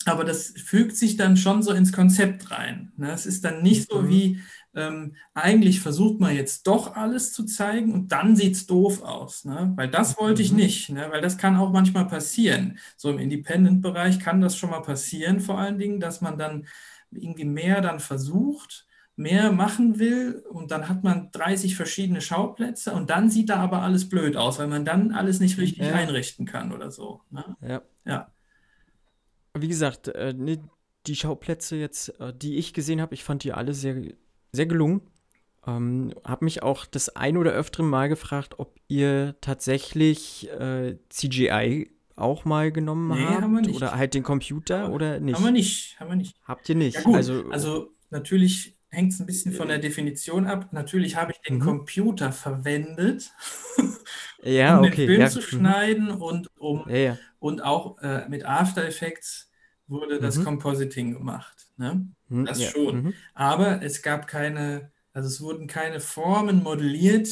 [SPEAKER 5] aber das fügt sich dann schon so ins Konzept rein. Ne? Es ist dann nicht so mhm. wie, ähm, eigentlich versucht man jetzt doch alles zu zeigen und dann sieht es doof aus. Ne? Weil das wollte ich mhm. nicht, ne? weil das kann auch manchmal passieren. So im Independent-Bereich kann das schon mal passieren, vor allen Dingen, dass man dann irgendwie mehr dann versucht, mehr machen will und dann hat man 30 verschiedene Schauplätze und dann sieht da aber alles blöd aus, weil man dann alles nicht richtig ja. einrichten kann oder so. Ne?
[SPEAKER 1] Ja.
[SPEAKER 5] ja.
[SPEAKER 1] Wie gesagt, äh, ne, die Schauplätze jetzt, äh, die ich gesehen habe, ich fand die alle sehr, sehr gelungen. Ähm, habe mich auch das ein oder öftere Mal gefragt, ob ihr tatsächlich äh, CGI auch mal genommen nee, habt? Haben wir nicht. Oder halt den Computer aber, oder nicht?
[SPEAKER 5] Haben wir nicht, haben wir nicht.
[SPEAKER 1] Habt ihr nicht?
[SPEAKER 5] Ja, gut, also, also natürlich hängt es ein bisschen von der Definition ab. Natürlich habe ich den mhm. Computer verwendet,
[SPEAKER 1] ja,
[SPEAKER 5] um
[SPEAKER 1] okay,
[SPEAKER 5] den Film
[SPEAKER 1] ja.
[SPEAKER 5] zu mhm. schneiden und um
[SPEAKER 1] ja,
[SPEAKER 5] und auch äh, mit After Effects wurde das mhm. Compositing gemacht. Ne?
[SPEAKER 1] Mhm,
[SPEAKER 5] das schon. Mhm. Aber es gab keine, also es wurden keine Formen modelliert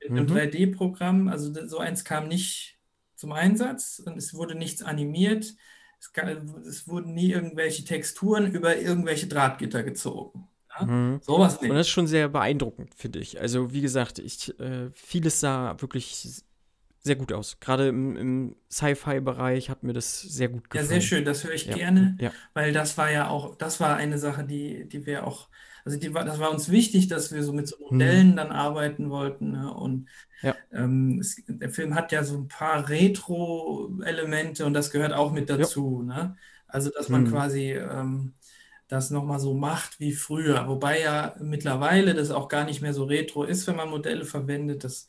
[SPEAKER 5] mit einem 3D-Programm. Also so eins kam nicht zum Einsatz und es wurde nichts animiert. Es, es wurden nie irgendwelche Texturen über irgendwelche Drahtgitter gezogen. Ja?
[SPEAKER 1] Mhm.
[SPEAKER 5] Sowas
[SPEAKER 1] Und
[SPEAKER 5] nicht.
[SPEAKER 1] das ist schon sehr beeindruckend, finde ich. Also, wie gesagt, ich, äh, vieles sah wirklich sehr gut aus. Gerade im, im Sci-Fi-Bereich hat mir das sehr gut
[SPEAKER 5] Ja,
[SPEAKER 1] gefallen.
[SPEAKER 5] sehr schön, das höre ich
[SPEAKER 1] Ja,
[SPEAKER 5] gerne,
[SPEAKER 1] ja.
[SPEAKER 5] weil das war ja auch, das war eine Sache, die, die wir auch, also die war, das war uns wichtig, dass wir so mit so Modellen dann arbeiten wollten. Ne? Und.
[SPEAKER 1] Ja.
[SPEAKER 5] ähm, es, der Film hat ja so ein paar Retro-Elemente und das gehört auch mit dazu. Ne? Also, dass man
[SPEAKER 1] Mhm.
[SPEAKER 5] quasi ähm, das nochmal so macht wie früher. Wobei ja mittlerweile das auch gar nicht mehr so retro ist, wenn man Modelle verwendet. Das,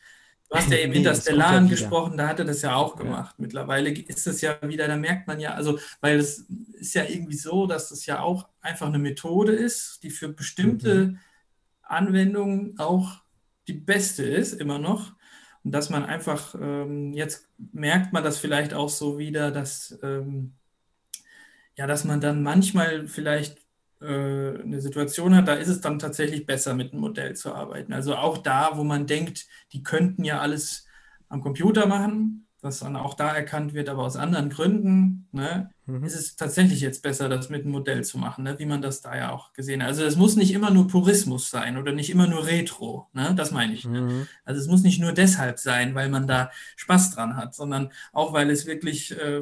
[SPEAKER 5] du hast ja eben
[SPEAKER 1] Nee, das kommt ja
[SPEAKER 5] Interstellaren
[SPEAKER 1] wieder.
[SPEAKER 5] gesprochen, da hat er das ja auch
[SPEAKER 1] Ja.
[SPEAKER 5] gemacht. Mittlerweile ist es ja wieder, da merkt man ja, also, weil es ist ja irgendwie so, dass das ja auch einfach eine Methode ist, die für bestimmte
[SPEAKER 1] Mhm.
[SPEAKER 5] Anwendungen auch die beste ist, immer noch. Und dass man einfach, ähm, jetzt merkt man das vielleicht auch so wieder, dass, ähm, ja, dass man dann manchmal vielleicht eine Situation hat, da ist es dann tatsächlich besser, mit einem Modell zu arbeiten. Also auch da, wo man denkt, die könnten ja alles am Computer machen, was dann auch da erkannt wird, aber aus anderen Gründen, ne,
[SPEAKER 1] Mhm.
[SPEAKER 5] ist es tatsächlich jetzt besser, das mit einem Modell zu machen, ne, wie man das da ja auch gesehen hat. Also es muss nicht immer nur Purismus sein oder nicht immer nur Retro, ne, das meine ich. Ne?
[SPEAKER 1] Mhm.
[SPEAKER 5] Also es muss nicht nur deshalb sein, weil man da Spaß dran hat, sondern auch, weil es wirklich äh,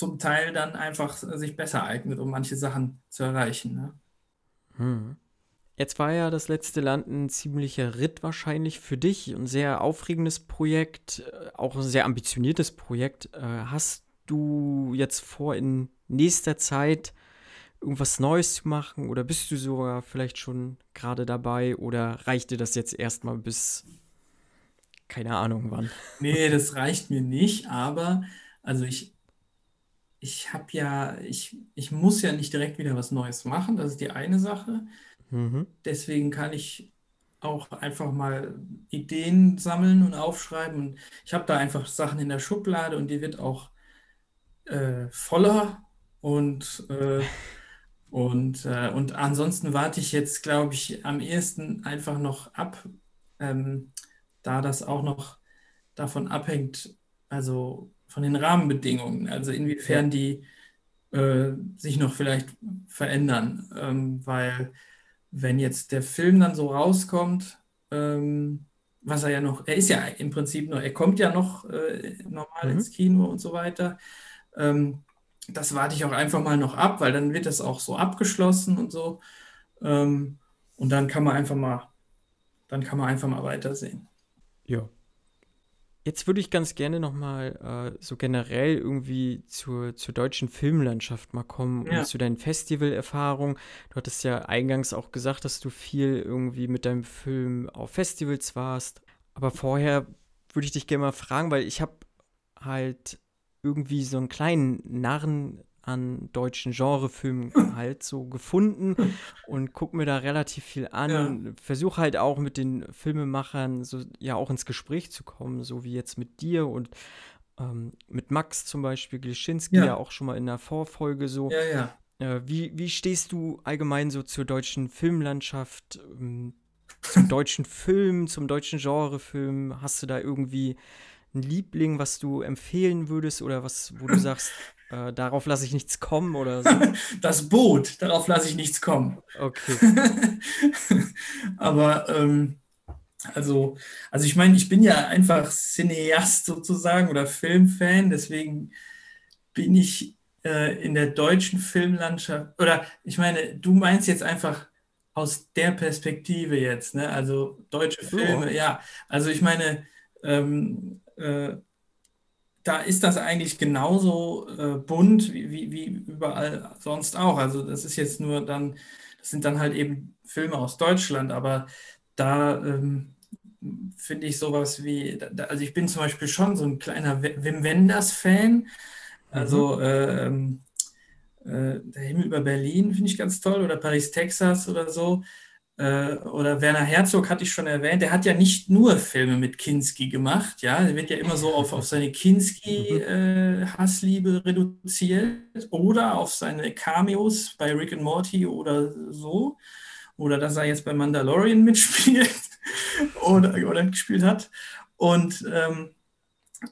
[SPEAKER 5] zum Teil dann einfach sich besser eignet, um manche Sachen zu erreichen. Ne?
[SPEAKER 1] Hm. Jetzt war ja das letzte Land ein ziemlicher Ritt wahrscheinlich für dich, ein sehr aufregendes Projekt, äh, auch ein sehr ambitioniertes Projekt. Äh, Hast du jetzt vor, in nächster Zeit irgendwas Neues zu machen oder bist du sogar vielleicht schon gerade dabei oder reicht dir das jetzt erstmal bis keine Ahnung wann?
[SPEAKER 5] Nee, das reicht mir nicht, aber also ich, ich habe ja, ich, ich muss ja nicht direkt wieder was Neues machen, das ist die eine Sache.
[SPEAKER 1] Mhm.
[SPEAKER 5] Deswegen kann ich auch einfach mal Ideen sammeln und aufschreiben. Und ich habe da einfach Sachen in der Schublade und die wird auch äh, voller. Und, äh, und, äh, und ansonsten warte ich jetzt, glaube ich, am ehesten einfach noch ab, ähm, da das auch noch davon abhängt, also von den Rahmenbedingungen, also inwiefern die äh, sich noch vielleicht verändern, ähm, weil wenn jetzt der Film dann so rauskommt, ähm, was er ja noch, er ist ja im Prinzip noch, er kommt ja noch äh, normal
[SPEAKER 1] Mhm.
[SPEAKER 5] ins Kino und so weiter. Ähm, das warte ich auch einfach mal noch ab, weil dann wird das auch so abgeschlossen und so. Ähm, und dann kann man einfach mal, dann kann man einfach mal weitersehen.
[SPEAKER 1] Ja. Jetzt würde ich ganz gerne nochmal äh, so generell irgendwie zur, zur deutschen Filmlandschaft mal kommen
[SPEAKER 5] Ja.
[SPEAKER 1] und zu deinen Festivalerfahrungen. Du hattest ja eingangs auch gesagt, dass du viel irgendwie mit deinem Film auf Festivals warst. Aber vorher würde ich dich gerne mal fragen, weil ich habe halt irgendwie so einen kleinen Narren an deutschen Genrefilmen halt so gefunden und gucke mir da relativ viel an. Versuche halt auch mit den Filmemachern so ja auch ins Gespräch zu kommen, so wie jetzt mit dir und ähm, mit Max zum Beispiel, Glischinski
[SPEAKER 5] Ja.
[SPEAKER 1] ja. auch schon mal in der Vorfolge so.
[SPEAKER 5] Ja, ja.
[SPEAKER 1] Äh, wie, wie stehst du allgemein so zur deutschen Filmlandschaft, ähm, zum deutschen Film, zum deutschen Genrefilm? Hast du da irgendwie einen Liebling, was du empfehlen würdest oder was, wo du sagst, äh, darauf lasse ich nichts kommen oder so?
[SPEAKER 5] Das Boot, darauf lasse ich nichts kommen.
[SPEAKER 1] Okay.
[SPEAKER 5] Aber ähm, also, also ich meine, ich bin ja einfach Cineast sozusagen oder Filmfan, deswegen bin ich äh, in der deutschen Filmlandschaft, oder ich meine, du meinst jetzt einfach aus der Perspektive jetzt, ne? Also deutsche Filme, ja. Also ich meine, ähm, äh, da ist das eigentlich genauso äh, bunt wie, wie, wie überall sonst auch. Also das ist jetzt nur dann, das sind dann halt eben Filme aus Deutschland, aber da ähm, finde ich sowas wie, da, also ich bin zum Beispiel schon so ein kleiner Wim Wenders-Fan. Also ähm, äh, Der Himmel über Berlin finde ich ganz toll oder Paris, Texas oder so. Äh, oder Werner Herzog hatte ich schon erwähnt, der hat ja nicht nur Filme mit Kinski gemacht, ja, der wird ja immer so auf, auf seine Kinski-Hassliebe reduziert oder auf seine Cameos bei Rick and Morty oder so. Oder dass er jetzt bei Mandalorian mitspielt oder, oder gespielt hat. Und ähm,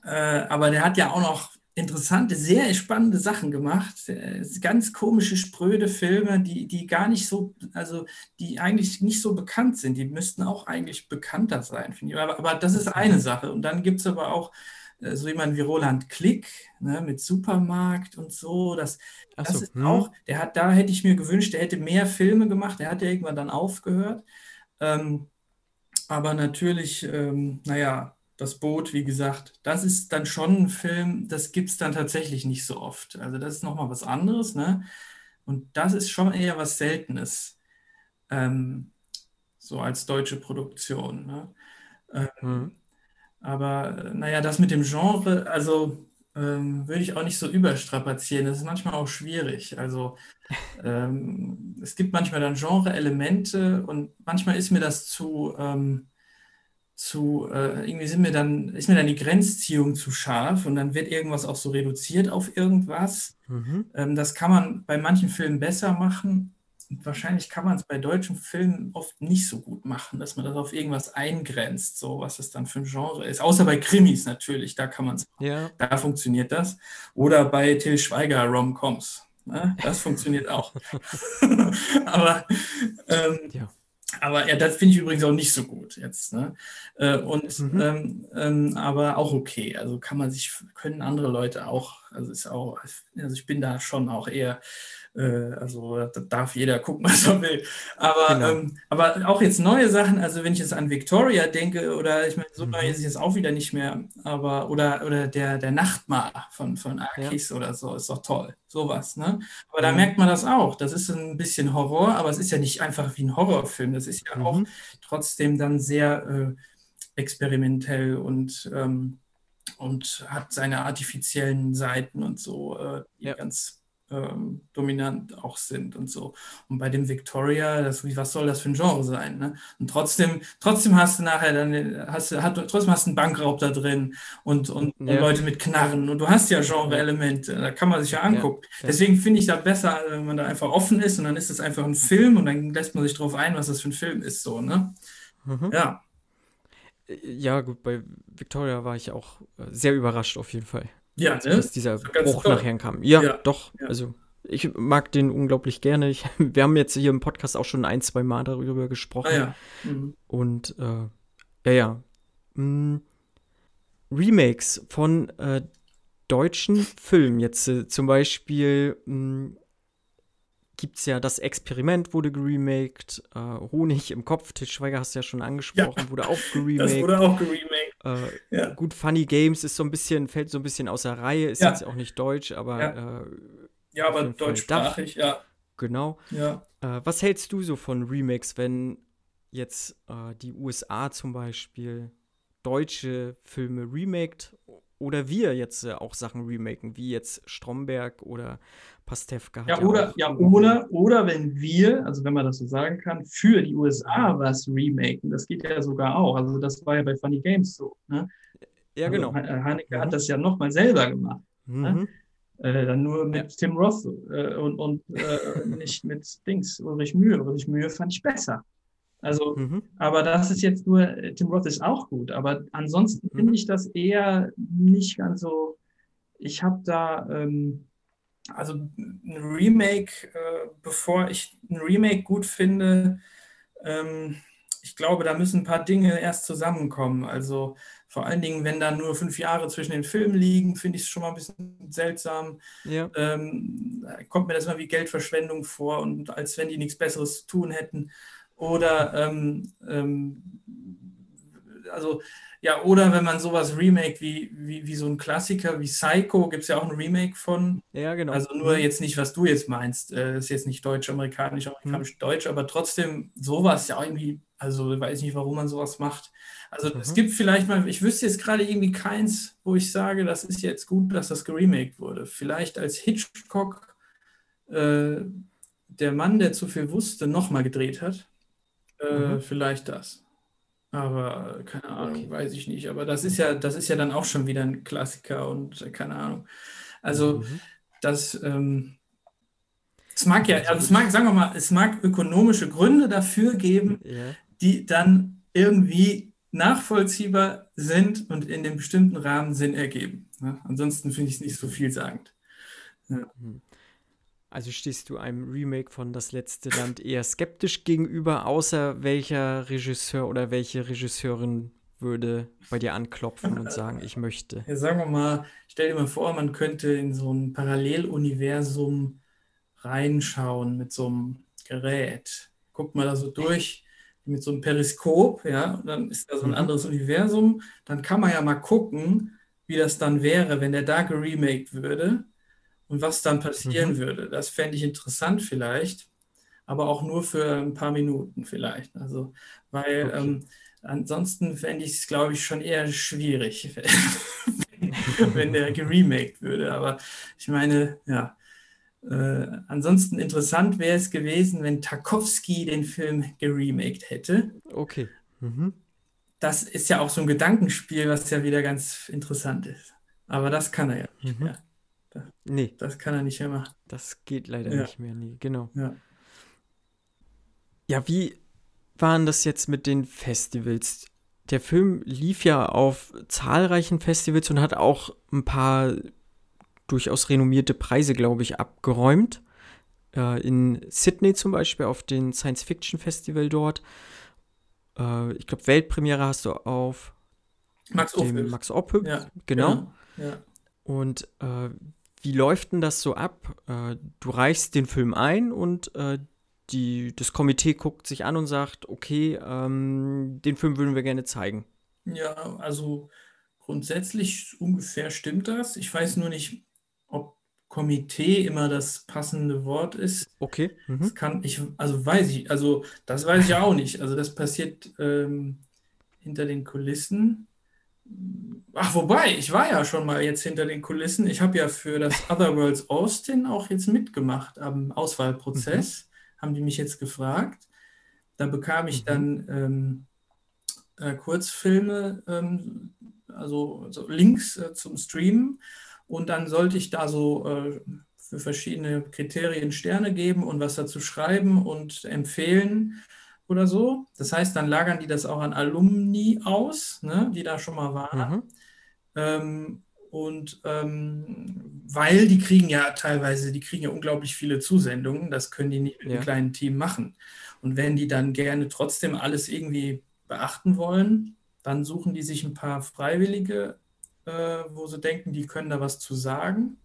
[SPEAKER 5] äh, aber der hat ja auch noch interessante, sehr spannende Sachen gemacht. Äh, ganz komische, spröde Filme, die, die gar nicht so, also die eigentlich nicht so bekannt sind. Die müssten auch eigentlich bekannter sein, finde ich. Aber, aber das ist eine Sache. Und dann gibt es aber auch äh, so jemand wie Roland Klick ne, mit Supermarkt und so. Das, das so, ist hm. auch, der hat, da hätte ich mir gewünscht, der hätte mehr Filme gemacht. Der hat ja irgendwann dann aufgehört. Ähm, aber natürlich, ähm, naja, das Boot, wie gesagt, das ist dann schon ein Film, das gibt es dann tatsächlich nicht so oft. Also das ist nochmal was anderes, ne? Und das ist schon eher was Seltenes, ähm, so als deutsche Produktion. Ne? Ähm, mhm. Aber naja, das mit dem Genre, also ähm, würde ich auch nicht so überstrapazieren. Das ist manchmal auch schwierig. Also ähm, es gibt manchmal dann Genre-Elemente und manchmal ist mir das zu ähm, zu, äh, irgendwie sind mir dann, ist mir dann die Grenzziehung zu scharf und dann wird irgendwas auch so reduziert auf irgendwas. Mhm. Ähm, das kann man bei manchen Filmen besser machen. wahrscheinlich kann man es bei deutschen Filmen oft nicht so gut machen, dass man das auf irgendwas eingrenzt, so was es dann für ein Genre ist. Außer bei Krimis natürlich, da kann man es, ja. da funktioniert das. Oder bei Till Schweiger Rom-Coms. Ne? Das funktioniert auch. Aber ähm, ja. Aber ja, das finde ich übrigens auch nicht so gut jetzt. Ne? Äh, und mhm. ähm, ähm, aber auch okay. Also kann man sich, können andere Leute auch, also ist auch, also ich bin da schon auch eher also da darf jeder gucken, was er will. Aber, genau. ähm, aber auch jetzt neue Sachen, also wenn ich jetzt an Victoria denke, oder ich meine, so neu mhm. ist es jetzt auch wieder nicht mehr, aber oder, oder der, der Nachtmar von, von Akis ja. oder so, ist doch toll. Sowas, ne? Aber da mhm. merkt man das auch. Das ist ein bisschen Horror, aber es ist ja nicht einfach wie ein Horrorfilm. Das ist ja mhm. auch trotzdem dann sehr äh, experimentell und ähm, und hat seine artifiziellen Seiten und so, äh, die ja. ganz ähm, dominant auch sind und so. Und bei dem Victoria, das, was soll das für ein Genre sein? Ne? Und trotzdem, trotzdem hast du nachher dann, hast du, hat, trotzdem hast du einen Bankraub da drin und, und, ja. und Leute mit Knarren und du hast ja Genre-Elemente, da kann man sich ja angucken. Ja. Ja. Deswegen finde ich da besser, wenn man da einfach offen ist und dann ist es einfach ein Film und dann lässt man sich darauf ein, was das für ein Film ist, so, ne? Mhm. Ja.
[SPEAKER 1] Ja, gut, bei Victoria war ich auch äh, sehr überrascht auf jeden Fall.
[SPEAKER 5] Ja, ne?
[SPEAKER 1] Dass dieser Bruch toll. nachher kam. Ja, ja doch. Ja. Also ich mag den unglaublich gerne. Ich, wir haben jetzt hier im Podcast auch schon ein, zwei Mal darüber gesprochen. Ah,
[SPEAKER 5] ja. Mhm.
[SPEAKER 1] Und äh, ja, ja. Hm, Remakes von äh, deutschen Filmen. Jetzt äh, zum Beispiel hm, gibt es ja das Experiment, wurde geremaked. Äh, Honig im Kopf, Til Schweiger hast du ja schon angesprochen, ja, wurde auch geremaked. Das
[SPEAKER 5] wurde auch geremaked.
[SPEAKER 1] Äh, ja. Gut, Funny Games ist so ein bisschen, fällt so ein bisschen außer Reihe, ist ja. jetzt auch nicht deutsch, aber.
[SPEAKER 5] Ja, äh, ja aber deutschsprachig, ja.
[SPEAKER 1] Genau.
[SPEAKER 5] Ja.
[SPEAKER 1] Äh, was hältst du so von Remakes, wenn jetzt äh, die USA zum Beispiel deutsche Filme remaked oder wir jetzt äh, auch Sachen remaken, wie jetzt Stromberg oder Pastewka.
[SPEAKER 5] Ja, oder, ja, oder, oder wenn wir, also wenn man das so sagen kann, für die USA was remaken, das geht ja sogar auch. Also das war ja bei Funny Games so. Ne?
[SPEAKER 1] Ja, also genau.
[SPEAKER 5] Haneke mhm. hat das ja nochmal selber gemacht. Ne? Mhm. Ne? Äh, dann nur mit ja. Tim Roth äh, und, und äh, nicht mit Dings, Ulrich Mühe. Ulrich Mühe fand ich besser. Also, mhm. aber das ist jetzt nur, Tim Roth ist auch gut, aber ansonsten mhm. finde ich das eher nicht ganz so. Ich habe da, ähm, also ein Remake, äh, bevor ich ein Remake gut finde, ähm, ich glaube, da müssen ein paar Dinge erst zusammenkommen. Also vor allen Dingen, wenn da nur fünf Jahre zwischen den Filmen liegen, finde ich es schon mal ein bisschen seltsam. Ja. Ähm, kommt mir das mal wie Geldverschwendung vor und als wenn die nichts Besseres zu tun hätten. Oder ähm, ähm, also ja, oder wenn man sowas remake wie, wie, wie so ein Klassiker wie Psycho, gibt es ja auch ein Remake von.
[SPEAKER 1] Ja, genau.
[SPEAKER 5] Also nur mhm. jetzt nicht, was du jetzt meinst. Äh, ist jetzt nicht deutsch-amerikanisch, amerikanisch-deutsch, mhm. aber trotzdem sowas ja irgendwie, also ich weiß nicht, warum man sowas macht. Also mhm. es gibt vielleicht mal, ich wüsste jetzt gerade irgendwie keins, wo ich sage, das ist jetzt gut, dass das geremaked wurde. Vielleicht als Hitchcock äh, der Mann, der zu viel wusste, nochmal gedreht hat. Äh, mhm. Vielleicht das. Aber keine Ahnung, okay. weiß ich nicht. Aber das ist ja, das ist ja dann auch schon wieder ein Klassiker und äh, keine Ahnung. Also mhm. das, ähm, es mag ja, also es mag, sagen wir mal, es mag ökonomische Gründe dafür geben, ja. die dann irgendwie nachvollziehbar sind und in dem bestimmten Rahmen Sinn ergeben. Ne? Ansonsten finde ich es nicht so vielsagend. Ja.
[SPEAKER 1] Also stehst du einem Remake von Das letzte Land eher skeptisch gegenüber, außer welcher Regisseur oder welche Regisseurin würde bei dir anklopfen und sagen, ich möchte?
[SPEAKER 5] Ja, sagen wir mal, stell dir mal vor, man könnte in so ein Paralleluniversum reinschauen mit so einem Gerät. Guckt mal da so durch mit so einem Periskop, ja, und dann ist da so ein mhm. anderes Universum. Dann kann man ja mal gucken, wie das dann wäre, wenn der da geremaked würde und was dann passieren mhm. würde. Das fände ich interessant vielleicht, aber auch nur für ein paar Minuten vielleicht. Also, weil okay. ähm, ansonsten fände ich es, glaube ich, schon eher schwierig, wenn der geremaked würde. Aber ich meine, ja, äh, ansonsten interessant wäre es gewesen, wenn Tarkovsky den Film geremaked hätte.
[SPEAKER 1] Okay. Mhm.
[SPEAKER 5] Das ist ja auch so ein Gedankenspiel, was ja wieder ganz interessant ist. Aber das kann er ja nicht mhm. mehr. Das, nee. Das kann er nicht mehr machen.
[SPEAKER 1] Das geht leider ja. nicht mehr, nee, genau.
[SPEAKER 5] Ja.
[SPEAKER 1] ja, wie waren das jetzt mit den Festivals? Der Film lief ja auf zahlreichen Festivals und hat auch ein paar durchaus renommierte Preise, glaube ich, abgeräumt. Äh, in Sydney zum Beispiel auf dem Science Fiction Festival dort. Äh, ich glaube, Weltpremiere hast du auf
[SPEAKER 5] Max
[SPEAKER 1] dem Max Ophüb. Ja, genau. Ja, ja. Und äh, wie läuft denn das so ab? Äh, du reichst den Film ein und äh, die, das Komitee guckt sich an und sagt, okay, ähm, den Film würden wir gerne zeigen.
[SPEAKER 5] Ja, also grundsätzlich ungefähr stimmt das. Ich weiß nur nicht, ob Komitee immer das passende Wort ist.
[SPEAKER 1] Okay.
[SPEAKER 5] Mhm. Das kann ich, also weiß ich, also das weiß ich auch nicht. Also das passiert ähm, hinter den Kulissen. Ach, wobei, ich war ja schon mal jetzt hinter den Kulissen. Ich habe ja für das Otherworlds Austin auch jetzt mitgemacht am Auswahlprozess. Mhm. Haben die mich jetzt gefragt. Da bekam ich mhm. dann ähm, äh, Kurzfilme, ähm, also, also Links äh, zum Streamen. Und dann sollte ich da so äh, für verschiedene Kriterien Sterne geben und was dazu schreiben und empfehlen oder so. Das heißt, dann lagern die das auch an Alumni aus, ne, die da schon mal waren. Mhm. Ähm, und ähm, weil die kriegen ja teilweise, die kriegen ja unglaublich viele Zusendungen, das können die nicht mit ja. einem kleinen Team machen. Und wenn die dann gerne trotzdem alles irgendwie beachten wollen, dann suchen die sich ein paar Freiwillige äh, wo sie denken, die können da was zu sagen.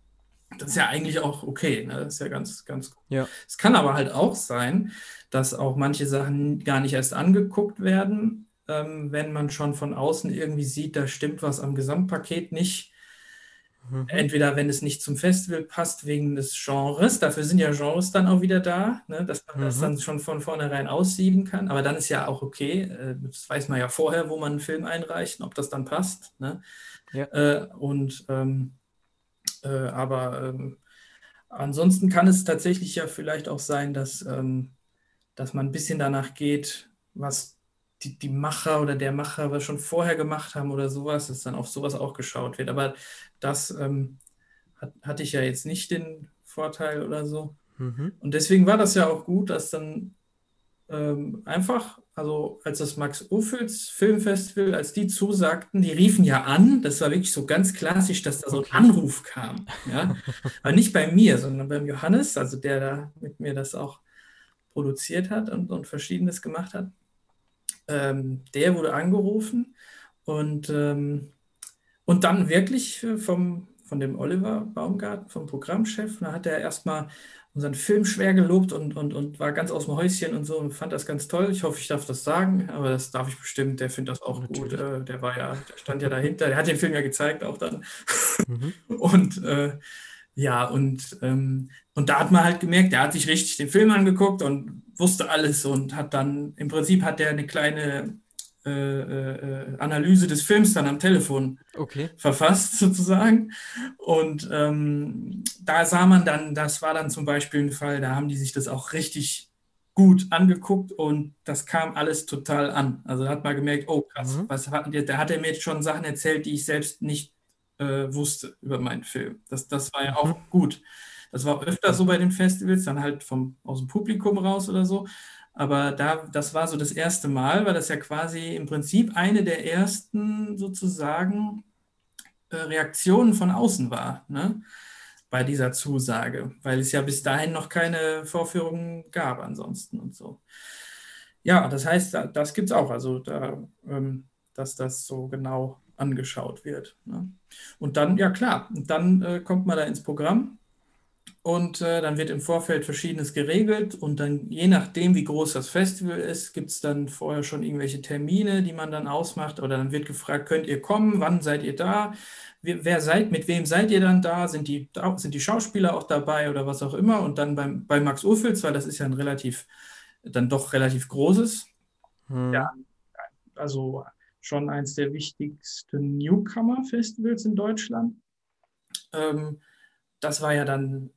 [SPEAKER 5] Das ist ja eigentlich auch okay, ne? das ist ja ganz, ganz gut.
[SPEAKER 1] Ja.
[SPEAKER 5] Es kann aber halt auch sein, dass auch manche Sachen gar nicht erst angeguckt werden, ähm, wenn man schon von außen irgendwie sieht, da stimmt was am Gesamtpaket nicht. Mhm. Entweder wenn es nicht zum Festival passt, wegen des Genres, dafür sind ja Genres dann auch wieder da, ne? dass man mhm. das dann schon von vornherein aussieben kann. Aber dann ist ja auch okay, äh, das weiß man ja vorher, wo man einen Film einreicht, ob das dann passt. Ne?
[SPEAKER 1] Ja.
[SPEAKER 5] Äh, und ähm, äh, aber ähm, ansonsten kann es tatsächlich ja vielleicht auch sein, dass, ähm, dass man ein bisschen danach geht, was die, die Macher oder der Macher was schon vorher gemacht haben oder sowas, dass dann auf sowas auch geschaut wird. Aber das ähm, hat, hatte ich ja jetzt nicht den Vorteil oder so. Mhm. Und deswegen war das ja auch gut, dass dann ähm, einfach, also als das Max Ophüls Filmfestival, als die zusagten, die riefen ja an, das war wirklich so ganz klassisch, dass da so ein Anruf kam. Ja? Aber nicht bei mir, sondern beim Johannes, also der da mit mir das auch produziert hat und, und Verschiedenes gemacht hat. Ähm, der wurde angerufen und, ähm, und dann wirklich vom, von dem Oliver Baumgarten, vom Programmchef, da hat er erstmal unseren Film schwer gelobt und, und, und war ganz aus dem Häuschen und so und fand das ganz toll. Ich hoffe, ich darf das sagen, aber das darf ich bestimmt. Der findet das auch Natürlich. gut. Äh, der war ja, der stand ja dahinter. Der hat den Film ja gezeigt auch dann. Mhm. Und äh, ja, und, ähm, und da hat man halt gemerkt, der hat sich richtig den Film angeguckt und wusste alles und hat dann, im Prinzip hat der eine kleine äh, äh, Analyse des Films dann am Telefon
[SPEAKER 1] okay.
[SPEAKER 5] verfasst, sozusagen. Und ähm, da sah man dann, das war dann zum Beispiel ein Fall, da haben die sich das auch richtig gut angeguckt und das kam alles total an. Also da hat man gemerkt, oh krass, mhm. was hat, da hat er mir jetzt schon Sachen erzählt, die ich selbst nicht äh, wusste über meinen Film. Das, das war ja mhm. auch gut. Das war öfter so bei den Festivals, dann halt vom, aus dem Publikum raus oder so. Aber da, das war so das erste Mal, weil das ja quasi im Prinzip eine der ersten sozusagen äh, Reaktionen von außen war, ne? bei dieser Zusage, weil es ja bis dahin noch keine Vorführungen gab ansonsten und so. Ja, das heißt, das gibt es auch, also da, ähm, dass das so genau angeschaut wird. Ne? Und dann, ja klar, dann äh, kommt man da ins Programm und äh, dann wird im Vorfeld Verschiedenes geregelt und dann, je nachdem, wie groß das Festival ist, gibt es dann vorher schon irgendwelche Termine, die man dann ausmacht. Oder dann wird gefragt, könnt ihr kommen? Wann seid ihr da? Wer, wer seid, mit wem seid ihr dann da? Sind die, sind die Schauspieler auch dabei oder was auch immer? Und dann beim, bei Max Ophüls, weil das ist ja ein relativ, dann doch relativ großes. Hm. Ja, also schon eins der wichtigsten Newcomer-Festivals in Deutschland. Ähm, das war ja dann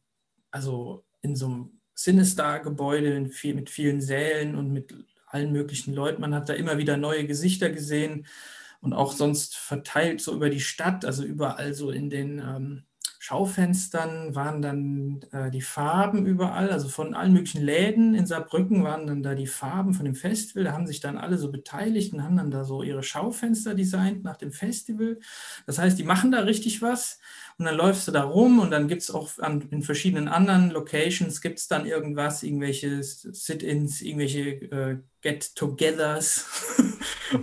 [SPEAKER 5] also in so einem Sinister-Gebäude mit vielen Sälen und mit allen möglichen Leuten. Man hat da immer wieder neue Gesichter gesehen und auch sonst verteilt so über die Stadt, also überall so in den ähm, Schaufenstern waren dann äh, die Farben überall, also von allen möglichen Läden in Saarbrücken waren dann da die Farben von dem Festival. Da haben sich dann alle so beteiligt und haben dann da so ihre Schaufenster designt nach dem Festival. Das heißt, die machen da richtig was und dann läufst du da rum und dann gibt es auch an, in verschiedenen anderen Locations gibt es dann irgendwas, irgendwelche Sit-ins, irgendwelche äh, Get-togethers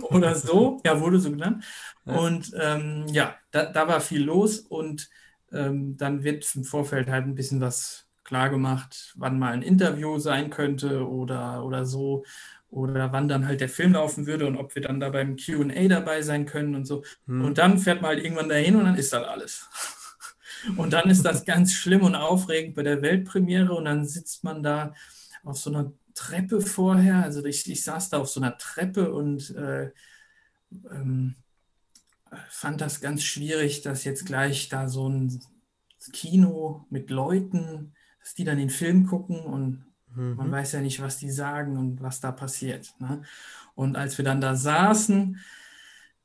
[SPEAKER 5] oder so, ja, wurde so genannt. Und ähm, ja, da, da war viel los und ähm, dann wird im Vorfeld halt ein bisschen was klar gemacht, wann mal ein Interview sein könnte oder, oder so. Oder wann dann halt der Film laufen würde und ob wir dann da beim QA dabei sein können und so. Hm. Und dann fährt man halt irgendwann dahin und dann ist das alles. Und dann ist das ganz schlimm und aufregend bei der Weltpremiere und dann sitzt man da auf so einer Treppe vorher. Also ich, ich saß da auf so einer Treppe und äh, ähm, fand das ganz schwierig, dass jetzt gleich da so ein Kino mit Leuten, dass die dann den Film gucken und mhm. man weiß ja nicht, was die sagen und was da passiert. Ne? Und als wir dann da saßen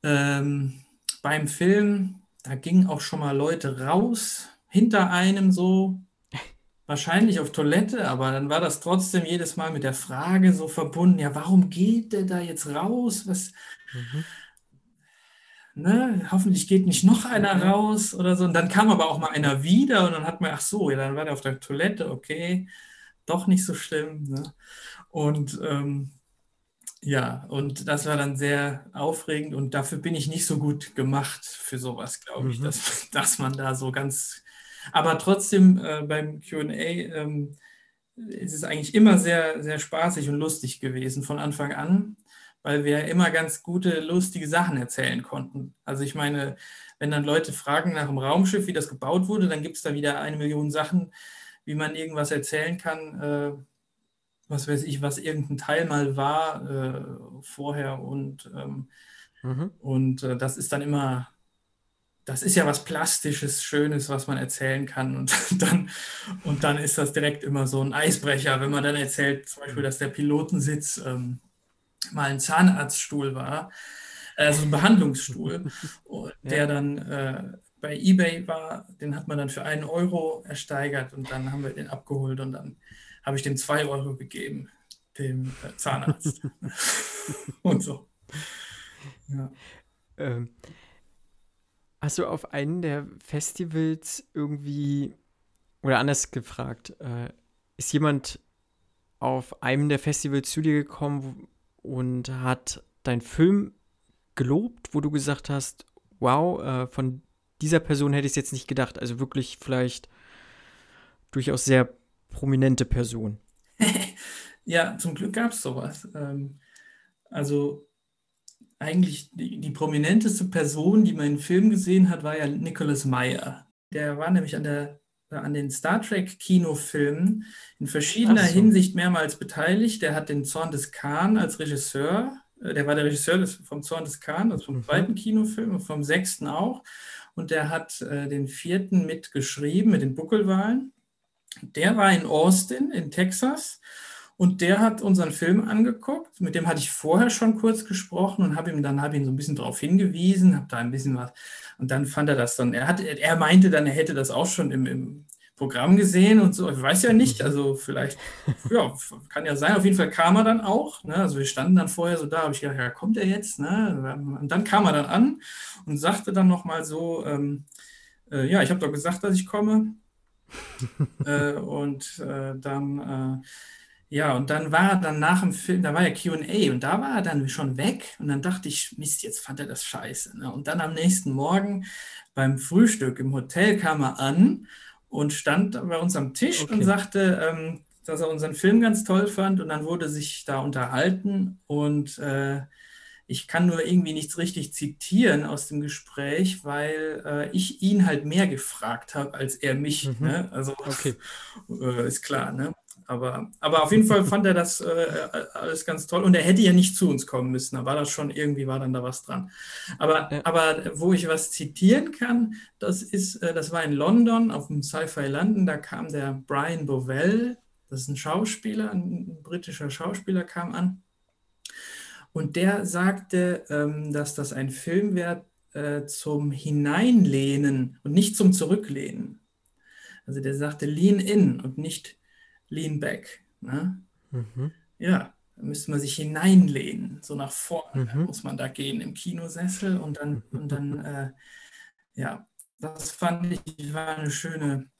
[SPEAKER 5] ähm, beim Film, da gingen auch schon mal Leute raus, hinter einem so, wahrscheinlich auf Toilette, aber dann war das trotzdem jedes Mal mit der Frage so verbunden, ja, warum geht der da jetzt raus? Was, mhm ne, hoffentlich geht nicht noch einer raus oder so. Und dann kam aber auch mal einer wieder und dann hat man, ach so, ja, dann war der auf der Toilette, okay, doch nicht so schlimm. Ne? Und ähm, ja, und das war dann sehr aufregend und dafür bin ich nicht so gut gemacht für sowas, glaube ich, mhm. dass, dass man da so ganz, aber trotzdem äh, beim QA ähm, ist es eigentlich immer sehr, sehr spaßig und lustig gewesen von Anfang an weil wir immer ganz gute, lustige Sachen erzählen konnten. Also ich meine, wenn dann Leute fragen nach dem Raumschiff, wie das gebaut wurde, dann gibt es da wieder eine Million Sachen, wie man irgendwas erzählen kann, äh, was weiß ich, was irgendein Teil mal war äh, vorher und, ähm, mhm. und äh, das ist dann immer, das ist ja was Plastisches, Schönes, was man erzählen kann und dann, und dann ist das direkt immer so ein Eisbrecher, wenn man dann erzählt, zum Beispiel, dass der Pilotensitz ähm, mal ein Zahnarztstuhl war, also ein Behandlungsstuhl, der ja. dann äh, bei eBay war, den hat man dann für einen Euro ersteigert und dann haben wir den abgeholt und dann habe ich dem zwei Euro gegeben, dem äh, Zahnarzt. und so.
[SPEAKER 1] Ja. Ähm, hast du auf einen der Festivals irgendwie, oder anders gefragt, äh, ist jemand auf einem der Festivals zu dir gekommen, und hat deinen Film gelobt, wo du gesagt hast, wow, äh, von dieser Person hätte ich es jetzt nicht gedacht. Also wirklich vielleicht durchaus sehr prominente Person.
[SPEAKER 5] ja, zum Glück gab es sowas. Ähm, also eigentlich die, die, prominenteste Person, die meinen Film gesehen hat, war ja Nicholas Meyer. Der war nämlich an der an den Star Trek Kinofilmen in verschiedener so. Hinsicht mehrmals beteiligt. Der hat den Zorn des Khan als Regisseur, äh, der war der Regisseur des, vom Zorn des Khan, also vom mhm. zweiten Kinofilm und vom sechsten auch. Und der hat äh, den vierten mitgeschrieben mit den Buckelwahlen. Der war in Austin in Texas und der hat unseren Film angeguckt. Mit dem hatte ich vorher schon kurz gesprochen und habe ihm dann habe ihn so ein bisschen darauf hingewiesen, habe da ein bisschen was und dann fand er das dann, er, hat, er meinte dann, er hätte das auch schon im, im Programm gesehen und so. Ich weiß ja nicht, also vielleicht, ja, kann ja sein. Auf jeden Fall kam er dann auch. Ne? Also wir standen dann vorher so da, habe ich gedacht, ja, kommt er jetzt? Ne? Und dann kam er dann an und sagte dann nochmal so, ähm, äh, ja, ich habe doch gesagt, dass ich komme. äh, und äh, dann, äh, ja, und dann war er dann nach dem Film, da war ja QA und da war er dann schon weg und dann dachte ich, Mist, jetzt fand er das scheiße. Ne? Und dann am nächsten Morgen beim Frühstück im Hotel kam er an und stand bei uns am Tisch okay. und sagte, ähm, dass er unseren Film ganz toll fand und dann wurde sich da unterhalten und äh, ich kann nur irgendwie nichts richtig zitieren aus dem Gespräch, weil äh, ich ihn halt mehr gefragt habe als er mich. Mhm. Ne? Also okay. äh, ist klar. Ne? Aber, aber auf jeden Fall fand er das äh, alles ganz toll und er hätte ja nicht zu uns kommen müssen. Da war das schon irgendwie, war dann da was dran. Aber, ja. aber wo ich was zitieren kann, das ist, äh, das war in London auf dem Sci-Fi London, da kam der Brian Bovell, das ist ein Schauspieler, ein britischer Schauspieler, kam an. Und der sagte, ähm, dass das ein Film wäre äh, zum Hineinlehnen und nicht zum Zurücklehnen. Also der sagte Lean in und nicht lean back. Ne? Mhm. Ja, da müsste man sich hineinlehnen, so nach vorne mhm. muss man da gehen im Kinosessel und dann, und dann äh, ja, das fand ich war eine schöne,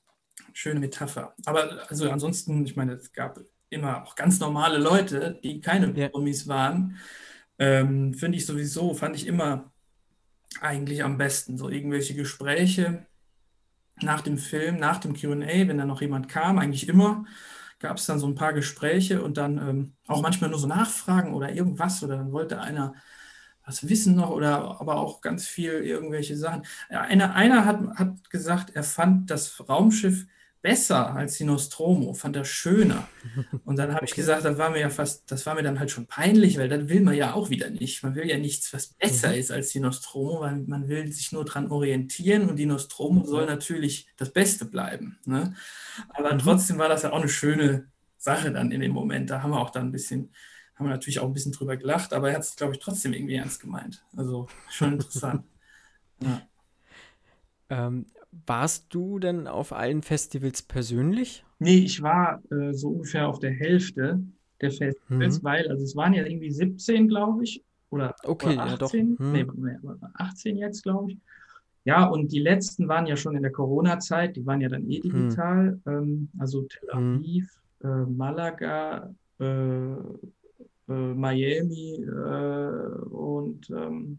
[SPEAKER 5] schöne Metapher. Aber also ansonsten, ich meine, es gab immer auch ganz normale Leute, die keine ja. Promis waren. Ähm, Finde ich sowieso, fand ich immer eigentlich am besten. So irgendwelche Gespräche nach dem Film, nach dem QA, wenn da noch jemand kam, eigentlich immer gab es dann so ein paar Gespräche und dann ähm, auch manchmal nur so Nachfragen oder irgendwas oder dann wollte einer was wissen noch oder aber auch ganz viel irgendwelche Sachen. Einer, einer hat, hat gesagt, er fand das Raumschiff besser als die Nostromo, fand er schöner. Und dann habe ich gesagt, das war mir ja fast, das war mir dann halt schon peinlich, weil dann will man ja auch wieder nicht. Man will ja nichts, was besser mhm. ist als die Nostromo, weil man will sich nur daran orientieren und die Nostromo soll natürlich das Beste bleiben. Ne? Aber mhm. trotzdem war das ja auch eine schöne Sache dann in dem Moment. Da haben wir auch dann ein bisschen, haben wir natürlich auch ein bisschen drüber gelacht, aber er hat es, glaube ich, trotzdem irgendwie ernst gemeint. Also schon interessant. ja.
[SPEAKER 1] Ähm, warst du denn auf allen Festivals persönlich?
[SPEAKER 5] Nee, ich war äh, so ungefähr auf der Hälfte der Festivals, mhm. weil, also es waren ja irgendwie 17, glaube ich, oder,
[SPEAKER 1] okay,
[SPEAKER 5] oder
[SPEAKER 1] 18.
[SPEAKER 5] Ja, hm. nee, 18 jetzt, glaube ich. Ja, und die letzten waren ja schon in der Corona-Zeit, die waren ja dann eh hm. digital. Hm. Ähm, also Tel hm. Aviv, hm. äh, Malaga, äh, äh, Miami äh, und ähm,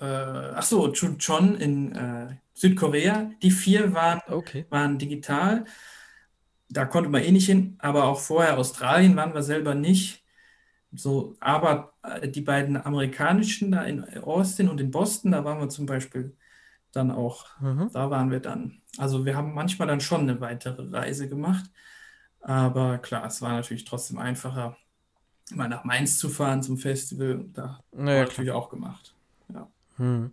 [SPEAKER 5] äh, ach so, Chuncheon in äh, Südkorea. Die vier waren, okay. waren digital. Da konnte man eh nicht hin, aber auch vorher Australien waren wir selber nicht. So, aber äh, die beiden amerikanischen da in Austin und in Boston, da waren wir zum Beispiel dann auch, mhm. da waren wir dann. Also wir haben manchmal dann schon eine weitere Reise gemacht. Aber klar, es war natürlich trotzdem einfacher, mal nach Mainz zu fahren zum Festival. Da naja, haben wir natürlich auch gemacht. Ja.
[SPEAKER 1] Hm.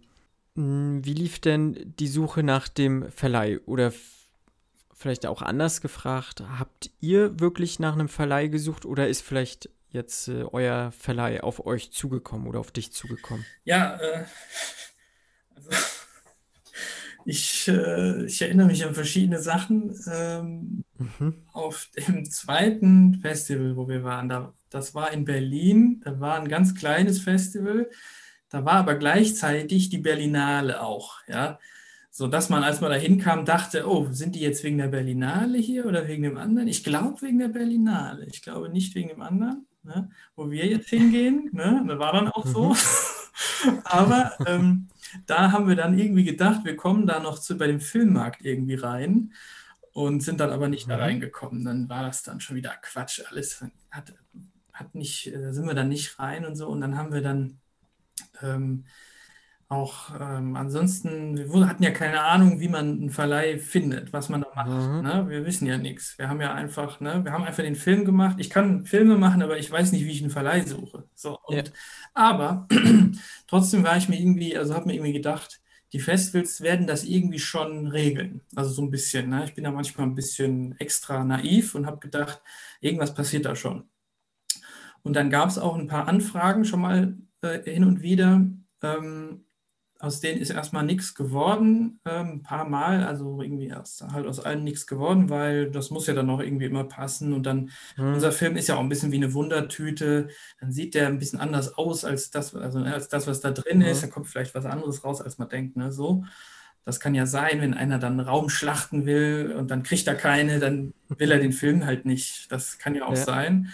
[SPEAKER 1] hm. Wie lief denn die Suche nach dem Verleih? Oder vielleicht auch anders gefragt, habt ihr wirklich nach einem Verleih gesucht oder ist vielleicht jetzt äh, euer Verleih auf euch zugekommen oder auf dich zugekommen?
[SPEAKER 5] Ja, äh, also ich, äh, ich erinnere mich an verschiedene Sachen. Ähm, mhm. Auf dem zweiten Festival, wo wir waren, da, das war in Berlin, da war ein ganz kleines Festival. Da war aber gleichzeitig die Berlinale auch, ja. So dass man, als man da hinkam, dachte, oh, sind die jetzt wegen der Berlinale hier oder wegen dem anderen? Ich glaube wegen der Berlinale. Ich glaube nicht wegen dem anderen, ne? wo wir jetzt hingehen. Ne? Das war dann auch so. Mhm. aber ähm, da haben wir dann irgendwie gedacht, wir kommen da noch zu, bei dem Filmmarkt irgendwie rein und sind dann aber nicht da mhm. reingekommen. Dann war das dann schon wieder Quatsch. Alles hat, hat nicht, da sind wir dann nicht rein und so. Und dann haben wir dann ähm, auch ähm, ansonsten, wir hatten ja keine Ahnung, wie man einen Verleih findet, was man da macht. Mhm. Ne? Wir wissen ja nichts. Wir haben ja einfach, ne, wir haben einfach den Film gemacht. Ich kann Filme machen, aber ich weiß nicht, wie ich einen Verleih suche. So, und, ja. Aber trotzdem war ich mir irgendwie, also habe mir irgendwie gedacht, die Festivals werden das irgendwie schon regeln. Also so ein bisschen. Ne? Ich bin da manchmal ein bisschen extra naiv und habe gedacht, irgendwas passiert da schon. Und dann gab es auch ein paar Anfragen schon mal äh, hin und wieder. Ähm, aus denen ist erstmal nichts geworden, ähm, ein paar Mal, also irgendwie erst halt aus allen nichts geworden, weil das muss ja dann auch irgendwie immer passen. Und dann,
[SPEAKER 1] Hm.
[SPEAKER 5] unser Film ist ja auch ein bisschen wie eine Wundertüte. Dann sieht der ein bisschen anders aus als das, also ne, als das, was da drin ist.
[SPEAKER 1] Mhm.
[SPEAKER 5] Da kommt vielleicht was anderes raus, als man denkt. Ne? So. Das kann ja sein, wenn einer dann einen Raum schlachten will und dann kriegt er keine, dann will er den Film halt nicht. Das kann ja auch
[SPEAKER 1] Ja.
[SPEAKER 5] sein.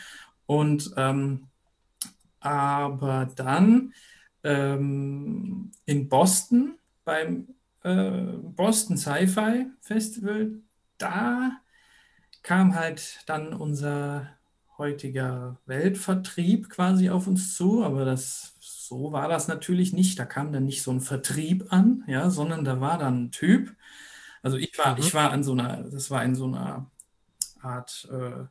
[SPEAKER 5] Und ähm, aber dann ähm, in Boston beim äh, Boston Sci-Fi Festival, da kam halt dann unser heutiger Weltvertrieb quasi auf uns zu, aber das so war das natürlich nicht. Da kam dann nicht so ein Vertrieb an, ja, sondern da war dann ein Typ. Also ich war,
[SPEAKER 1] Mhm.
[SPEAKER 5] ich war an so einer, das war in so einer Art äh,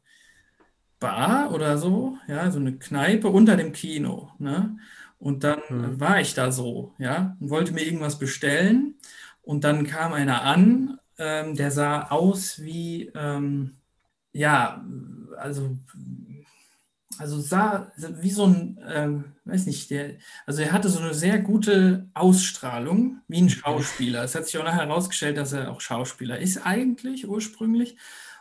[SPEAKER 5] Bar oder so, ja, so eine Kneipe unter dem Kino, ne? Und dann
[SPEAKER 1] Mhm.
[SPEAKER 5] war ich da so, ja, und wollte mir irgendwas bestellen. Und dann kam einer an, ähm, der sah aus wie, ähm, ja, also, also sah wie so ein, ähm, weiß nicht, der, also er hatte so eine sehr gute Ausstrahlung, wie ein Schauspieler. Es hat sich auch nachher herausgestellt, dass er auch Schauspieler ist eigentlich ursprünglich.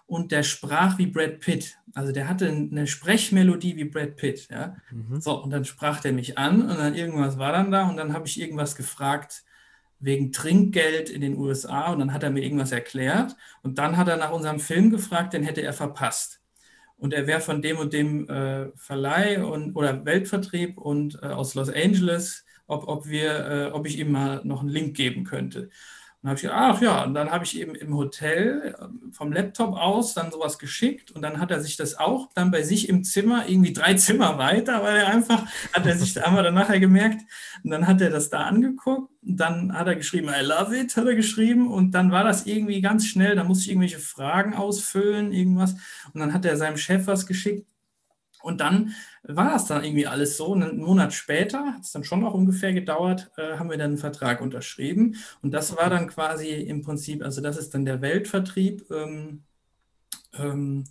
[SPEAKER 5] Und der sprach wie Brad Pitt. Also der hatte eine Sprechmelodie wie Brad Pitt, ja.
[SPEAKER 1] Mhm.
[SPEAKER 5] So, und dann sprach der mich an und dann irgendwas war dann da und dann habe ich irgendwas gefragt wegen Trinkgeld in den USA und dann hat er mir irgendwas erklärt und dann hat er nach unserem Film gefragt, den hätte er verpasst. Und er wäre von dem und dem äh, Verleih und, oder Weltvertrieb und äh, aus Los Angeles, ob, ob, wir, äh, ob ich ihm mal noch einen Link geben könnte. Dann habe ich gedacht, ach ja, und dann habe ich eben im Hotel äh, vom Laptop aus dann sowas geschickt und dann hat er sich das auch dann bei sich im Zimmer, irgendwie drei Zimmer weiter, weil er einfach, hat er sich, haben wir dann nachher gemerkt, und dann hat er das da angeguckt und dann hat er geschrieben, I love it, hat er geschrieben und dann war das irgendwie ganz schnell, da musste ich irgendwelche Fragen ausfüllen, irgendwas und dann hat er seinem Chef was geschickt und dann war das dann irgendwie alles so. Einen Monat später, hat es dann schon noch ungefähr gedauert, äh, haben wir dann einen Vertrag unterschrieben. Und das war dann quasi im Prinzip, also das ist dann der Weltvertrieb. Ähm, ähm,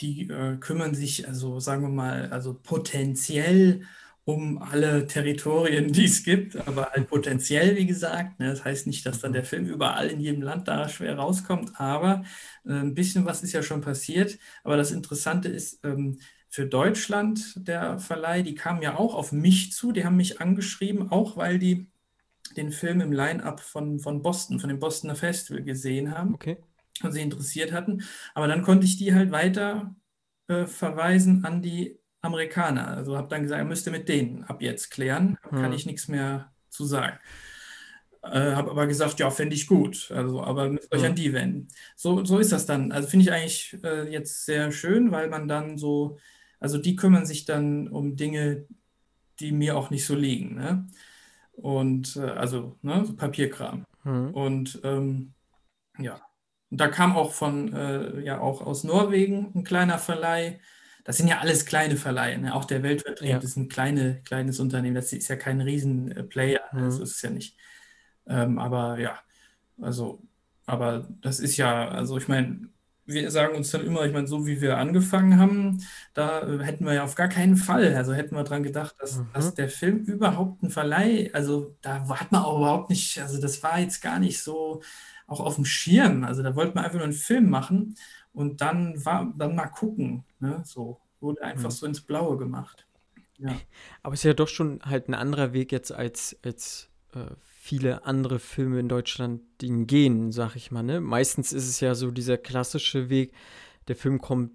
[SPEAKER 5] die äh, kümmern sich, also sagen wir mal, also potenziell um alle Territorien, die es gibt, aber halt potenziell, wie gesagt. Ne? Das heißt nicht, dass dann der Film überall in jedem Land da schwer rauskommt, aber äh, ein bisschen was ist ja schon passiert. Aber das Interessante ist, ähm, für Deutschland, der Verleih, die kamen ja auch auf mich zu, die haben mich angeschrieben, auch weil die den Film im Line-Up von, von Boston, von dem Bostoner Festival gesehen haben
[SPEAKER 1] Okay.
[SPEAKER 5] und sie interessiert hatten. Aber dann konnte ich die halt weiter äh, verweisen an die Amerikaner. Also habe dann gesagt, er müsste mit denen ab jetzt klären, kann
[SPEAKER 1] Hm.
[SPEAKER 5] ich nichts mehr zu sagen. Äh, habe aber gesagt, ja, fände ich gut. Also, aber müsst euch
[SPEAKER 1] Hm.
[SPEAKER 5] an die wenden. So, so ist das dann. Also finde ich eigentlich äh, jetzt sehr schön, weil man dann so, also die kümmern sich dann um Dinge, die mir auch nicht so liegen. Ne? Und äh, also ne, so Papierkram.
[SPEAKER 1] Mhm.
[SPEAKER 5] Und ähm, ja, und da kam auch von, äh, ja, auch aus Norwegen ein kleiner Verleih. Das sind ja alles kleine Verleihe. Ne? Auch der Weltvertrieb
[SPEAKER 1] Ja.
[SPEAKER 5] ist ein kleine, kleines Unternehmen. Das ist ja kein Riesen-Player.
[SPEAKER 1] Mhm.
[SPEAKER 5] Das ist es ja nicht. Ähm, aber ja, also, aber das ist ja, also ich meine, wir sagen uns dann immer, ich meine, so wie wir angefangen haben, da äh, hätten wir ja auf gar keinen Fall, also hätten wir dran gedacht, dass,
[SPEAKER 1] Mhm.
[SPEAKER 5] dass der Film überhaupt ein Verleih, also da hat man auch überhaupt nicht, also das war jetzt gar nicht so auch auf dem Schirm, also da wollten wir einfach nur einen Film machen und dann war, dann mal gucken, ne, so, wurde einfach
[SPEAKER 1] Mhm.
[SPEAKER 5] so ins Blaue gemacht. Ja.
[SPEAKER 1] Aber es ist ja doch schon halt ein anderer Weg jetzt als, als äh, viele andere Filme in Deutschland, die ihn gehen, sag ich mal. Ne? Meistens ist es ja so dieser klassische Weg, der Film kommt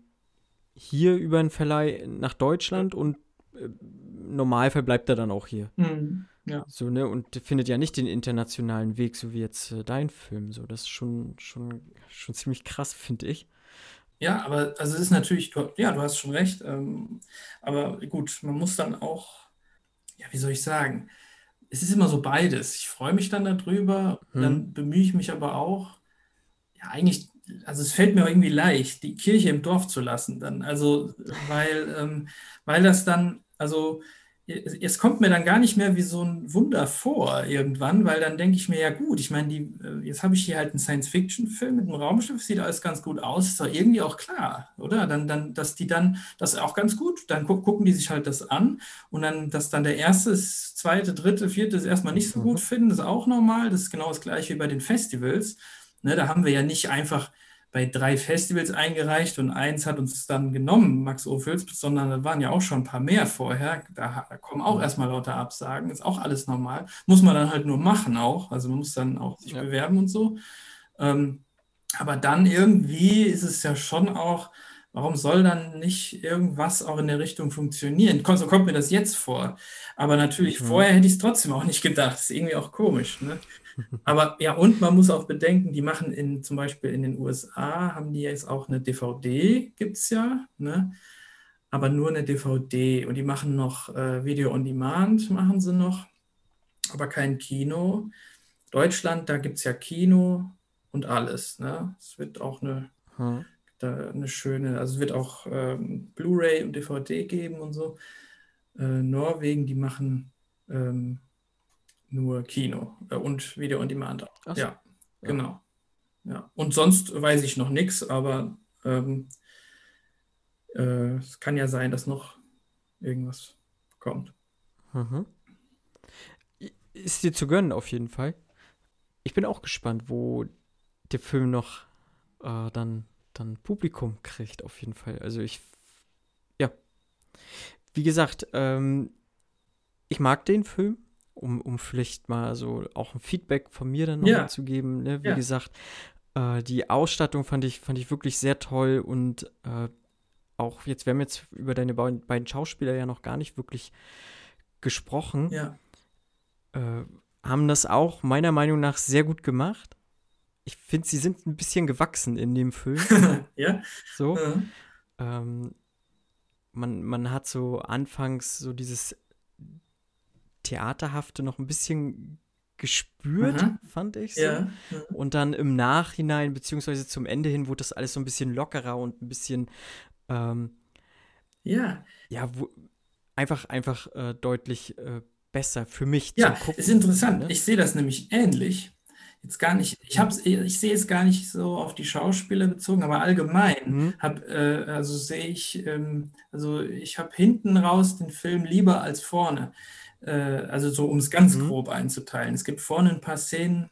[SPEAKER 1] hier über einen Verleih nach Deutschland und äh, im Normalfall bleibt er dann auch hier.
[SPEAKER 5] Mhm. Ja.
[SPEAKER 1] So, ne? Und findet ja nicht den internationalen Weg, so wie jetzt äh, dein Film. So, das ist schon, schon, schon ziemlich krass, finde ich.
[SPEAKER 5] Ja, aber also es ist natürlich, du, ja, du hast schon recht. Ähm, aber gut, man muss dann auch, ja, wie soll ich sagen, es ist immer so beides. Ich freue mich dann darüber,
[SPEAKER 1] Mhm.
[SPEAKER 5] dann bemühe ich mich aber auch, ja, eigentlich, also es fällt mir auch irgendwie leicht, die Kirche im Dorf zu lassen dann. Also, weil, ähm, weil das dann, also es kommt mir dann gar nicht mehr wie so ein Wunder vor irgendwann, weil dann denke ich mir, ja gut, ich meine, die, äh, jetzt habe ich hier halt einen Science-Fiction-Film mit einem Raumschiff, sieht alles ganz gut aus, ist doch irgendwie auch klar, oder? Dann, dann, dass die dann, das auch ganz gut, dann gu gucken die sich halt das an und dann, dass dann der erste, zweite, dritte, vierte es erstmal nicht so gut mhm. finden, ist auch normal, das ist genau das gleiche wie bei den Festivals. Ne, da haben wir ja nicht einfach bei drei Festivals eingereicht und eins hat uns dann genommen, Max Ophüls, sondern da waren ja auch schon ein paar mehr vorher. Da, da kommen auch erstmal lauter Absagen, ist auch alles normal. Muss man dann halt nur machen auch. Also man muss dann auch sich ja. bewerben und so. Ähm, aber dann irgendwie ist es ja schon auch, warum soll dann nicht irgendwas auch in der Richtung funktionieren? So kommt mir das jetzt vor. Aber natürlich, mhm. vorher hätte ich es trotzdem auch nicht gedacht. Ist irgendwie auch komisch. Ne? Aber ja, und man muss auch bedenken, die machen in zum Beispiel in den USA, haben die jetzt auch eine DVD, gibt es ja, ne? aber nur eine DVD. Und die machen noch äh, Video on Demand, machen sie noch, aber kein Kino. Deutschland, da gibt es ja Kino und alles. Ne? Es wird auch eine, hm. da, eine schöne, also es wird auch ähm, Blu-ray und DVD geben und so. Äh, Norwegen, die machen ähm, nur Kino äh, und Video on Demand. So. Ja, ja, genau. Ja. Und sonst weiß ich noch nichts, aber ähm, äh, es kann ja sein, dass noch irgendwas kommt.
[SPEAKER 1] Mhm. Ist dir zu gönnen, auf jeden Fall. Ich bin auch gespannt, wo der Film noch äh, dann, dann Publikum kriegt, auf jeden Fall. Also ich, ja. Wie gesagt, ähm, ich mag den Film um, um vielleicht mal so auch ein Feedback von mir dann ja. zu geben. Ne? Wie ja. gesagt, äh, die Ausstattung fand ich, fand ich wirklich sehr toll und äh, auch jetzt, wir haben jetzt über deine beiden Schauspieler ja noch gar nicht wirklich gesprochen.
[SPEAKER 5] Ja.
[SPEAKER 1] Äh, haben das auch meiner Meinung nach sehr gut gemacht. Ich finde, sie sind ein bisschen gewachsen in dem Film.
[SPEAKER 5] ja.
[SPEAKER 1] So. Mhm. Ähm, man, man hat so anfangs so dieses Theaterhafte noch ein bisschen gespürt, mhm. fand ich so. Ja. Und dann im Nachhinein, beziehungsweise zum Ende hin, wurde das alles so ein bisschen lockerer und ein bisschen ähm,
[SPEAKER 5] ja.
[SPEAKER 1] Ja, wo, einfach, einfach äh, deutlich äh, besser für mich
[SPEAKER 5] ja, zum Gucken. Ist interessant. Ne? Ich sehe das nämlich ähnlich. Jetzt gar nicht, ich hab's, ich sehe es gar nicht so auf die Schauspieler bezogen, aber allgemein mhm. hab, äh, also sehe ich, ähm, also ich habe hinten raus den Film lieber als vorne. Äh, also so um es ganz mhm. grob einzuteilen. Es gibt vorne ein paar Szenen,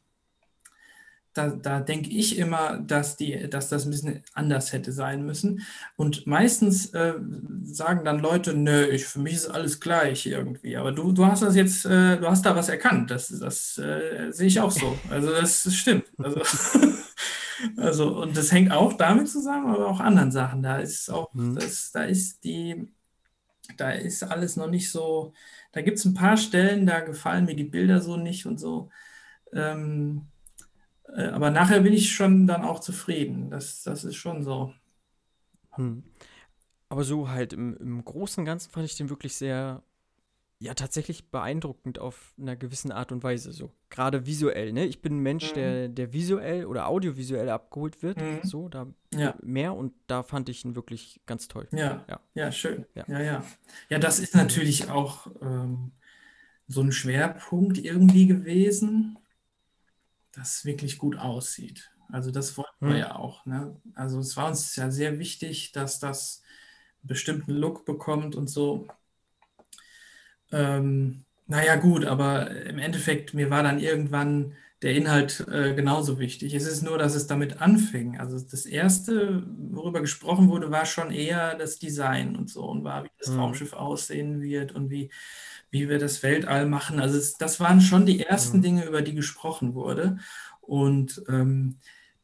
[SPEAKER 5] da, da denke ich immer, dass, die, dass das ein bisschen anders hätte sein müssen. Und meistens äh, sagen dann Leute, nö, ich, für mich ist alles gleich irgendwie. Aber du, du hast das jetzt, äh, du hast da was erkannt. Das, das äh, sehe ich auch so. Also das, das stimmt. Also, also, und das hängt auch damit zusammen, aber auch anderen Sachen. Da ist auch, mhm. das, da ist die, da ist alles noch nicht so, da gibt es ein paar Stellen, da gefallen mir die Bilder so nicht und so. Ähm, äh, aber nachher bin ich schon dann auch zufrieden. Das, das ist schon so.
[SPEAKER 1] Hm. Aber so halt im, im Großen und Ganzen fand ich den wirklich sehr ja tatsächlich beeindruckend auf einer gewissen Art und Weise. So gerade visuell. Ne, ich bin ein Mensch, mhm. der der visuell oder audiovisuell abgeholt wird. Mhm. So da ja. mehr und da fand ich ihn wirklich ganz toll.
[SPEAKER 5] Ja, ja, ja schön. Ja. ja, ja, ja. Das ist natürlich auch ähm, so ein Schwerpunkt irgendwie gewesen, das wirklich gut aussieht. Also das wollten mhm. wir ja auch. Ne? Also es war uns ja sehr wichtig, dass das einen bestimmten Look bekommt und so. Ähm, naja, gut, aber im Endeffekt, mir war dann irgendwann der Inhalt äh, genauso wichtig. Es ist nur, dass es damit anfing. Also das Erste, worüber gesprochen wurde, war schon eher das Design und so und war, wie das mhm. Raumschiff aussehen wird und wie, wie wir das Weltall machen. Also es, das waren schon die ersten mhm. Dinge, über die gesprochen wurde. Und ähm,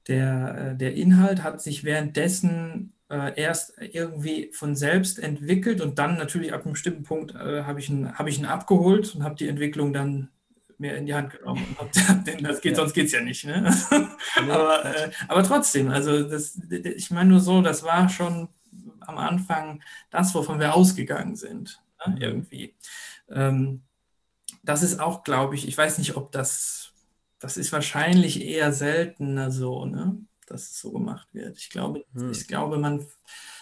[SPEAKER 5] der, äh, der Inhalt hat sich währenddessen äh, erst irgendwie von selbst entwickelt und dann natürlich ab einem bestimmten Punkt äh, habe ich, ihn, hab ich ihn abgeholt und habe die Entwicklung dann mehr in die Hand genommen. Denn das geht, ja. sonst geht es ja nicht. Ne? aber, äh, aber trotzdem, also das, ich meine nur so, das war schon am Anfang das, wovon wir ausgegangen sind. Ne? Mhm. Irgendwie. Ähm, das ist auch, glaube ich, ich weiß nicht, ob das, das ist wahrscheinlich eher seltener so, ne? Dass es so gemacht wird. Ich glaube, hm. ich glaube, man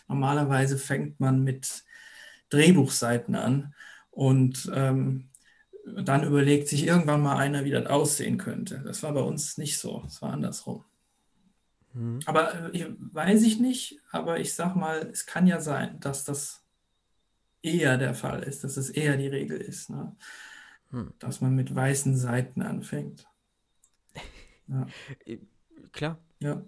[SPEAKER 5] normalerweise fängt man mit Drehbuchseiten an Und ähm, dann überlegt sich irgendwann mal einer, wie das aussehen könnte. Das war bei uns nicht so, es war andersrum.
[SPEAKER 1] Mhm.
[SPEAKER 5] Aber äh, weiß ich nicht, aber ich sag mal, es kann ja sein, dass das eher der Fall ist, dass es eher die Regel ist, ne?
[SPEAKER 1] Hm.
[SPEAKER 5] dass man mit weißen Seiten anfängt. Ja.
[SPEAKER 1] Klar.
[SPEAKER 5] Ja.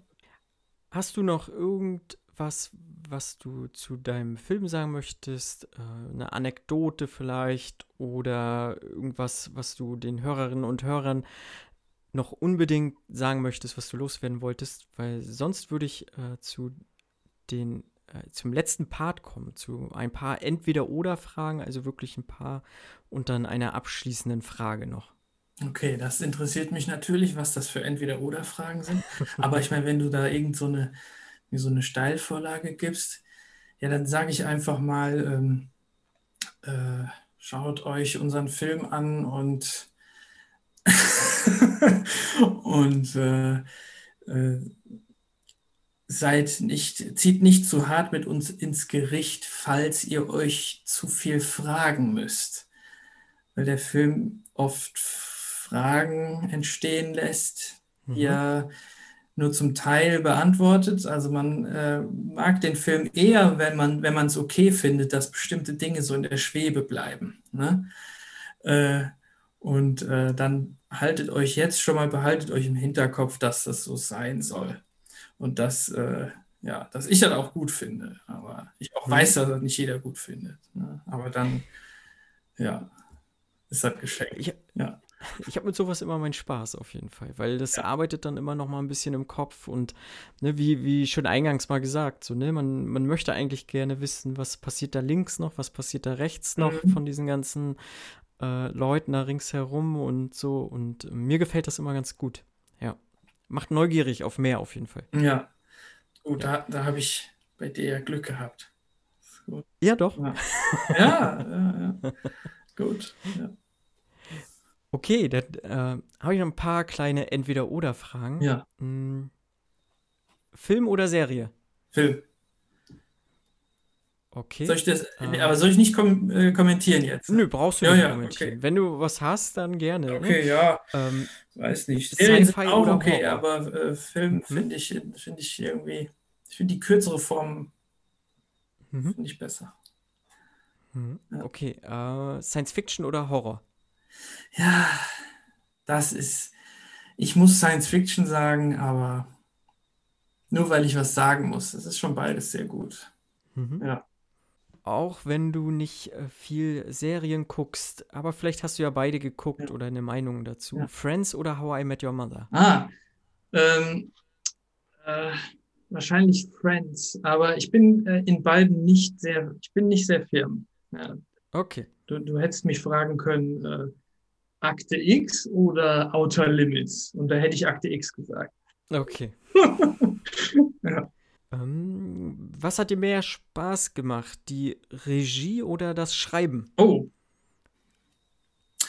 [SPEAKER 1] Hast du noch irgendwas, was du zu deinem Film sagen möchtest? Äh, eine Anekdote vielleicht oder irgendwas, was du den Hörerinnen und Hörern noch unbedingt sagen möchtest, was du loswerden wolltest? Weil sonst würde ich äh, zu den äh, zum letzten Part kommen, zu ein paar Entweder-Oder-Fragen, also wirklich ein paar und dann einer abschließenden Frage noch.
[SPEAKER 5] Okay, das interessiert mich natürlich, was das für Entweder-Oder-Fragen sind. Aber ich meine, wenn du da irgend so eine, so eine Steilvorlage gibst, ja, dann sage ich einfach mal, ähm, äh, schaut euch unseren Film an und, und äh, äh, seid nicht, zieht nicht zu hart mit uns ins Gericht, falls ihr euch zu viel fragen müsst. Weil der Film oft Fragen entstehen lässt, die
[SPEAKER 1] Mhm.
[SPEAKER 5] er nur zum Teil beantwortet. Also man äh, mag den Film eher, wenn man wenn man es okay findet, dass bestimmte Dinge so in der Schwebe bleiben. Ne? Äh, und äh, dann haltet euch jetzt schon mal, behaltet euch im Hinterkopf, dass das so sein soll. Und dass, äh, ja, dass ich das auch gut finde. Aber ich auch
[SPEAKER 1] Mhm.
[SPEAKER 5] weiß, dass das nicht jeder gut findet. Ne? Aber dann, ja, ist das geschenkt.
[SPEAKER 1] Ich,
[SPEAKER 5] Ja.
[SPEAKER 1] Ich habe mit sowas immer meinen Spaß auf jeden Fall, weil das arbeitet dann immer noch mal ein bisschen im Kopf und ne, wie, wie schon eingangs mal gesagt, so, ne, man, man möchte eigentlich gerne wissen, was passiert da links noch, was passiert da rechts noch
[SPEAKER 5] Mhm.
[SPEAKER 1] von diesen ganzen äh, Leuten da ringsherum und so und mir gefällt das immer ganz gut. Ja. Macht neugierig auf mehr auf jeden Fall.
[SPEAKER 5] Ja, gut, da, da habe ich bei dir ja Glück gehabt.
[SPEAKER 1] Ja, doch.
[SPEAKER 5] Ja, ja, ja, ja. Gut. Ja.
[SPEAKER 1] Okay, dann äh, habe ich noch ein paar kleine Entweder-Oder-Fragen.
[SPEAKER 5] ja,
[SPEAKER 1] Hm, Film oder Serie?
[SPEAKER 5] Film.
[SPEAKER 1] Okay.
[SPEAKER 5] Soll ich das,
[SPEAKER 1] Ah.
[SPEAKER 5] aber soll ich nicht kom äh, kommentieren jetzt?
[SPEAKER 1] Nö, brauchst du
[SPEAKER 5] Ja,
[SPEAKER 1] nicht
[SPEAKER 5] ja,
[SPEAKER 1] kommentieren.
[SPEAKER 5] okay.
[SPEAKER 1] Wenn du was hast, dann gerne. ne?
[SPEAKER 5] Okay, ja,
[SPEAKER 1] Ähm,
[SPEAKER 5] weiß nicht. Serien sind auch okay,
[SPEAKER 1] Horror?
[SPEAKER 5] aber äh, Film
[SPEAKER 1] Mhm.
[SPEAKER 5] finde ich, finde ich irgendwie, ich finde die kürzere Form
[SPEAKER 1] mhm.
[SPEAKER 5] finde ich besser.
[SPEAKER 1] Mhm.
[SPEAKER 5] Ja.
[SPEAKER 1] Okay, äh, Science Fiction oder Horror?
[SPEAKER 5] Ja, das ist, ich muss Science Fiction sagen, aber nur weil ich was sagen muss. Das ist schon beides sehr gut.
[SPEAKER 1] Mhm.
[SPEAKER 5] Ja.
[SPEAKER 1] Auch wenn du nicht äh, viel Serien guckst, aber vielleicht hast du ja beide geguckt
[SPEAKER 5] Ja.
[SPEAKER 1] oder eine Meinung dazu.
[SPEAKER 5] Ja.
[SPEAKER 1] Friends oder How I Met Your Mother?
[SPEAKER 5] Ah, ähm, äh, wahrscheinlich Friends, aber ich bin äh, in beiden nicht sehr, ich bin nicht sehr firm. Ja,
[SPEAKER 1] Okay.
[SPEAKER 5] du, du hättest mich fragen können, äh, Akte X oder Outer Limits? Und da hätte ich Akte X gesagt.
[SPEAKER 1] Okay.
[SPEAKER 5] Ja.
[SPEAKER 1] Ähm, was hat dir mehr Spaß gemacht? Die Regie oder das Schreiben?
[SPEAKER 5] Oh.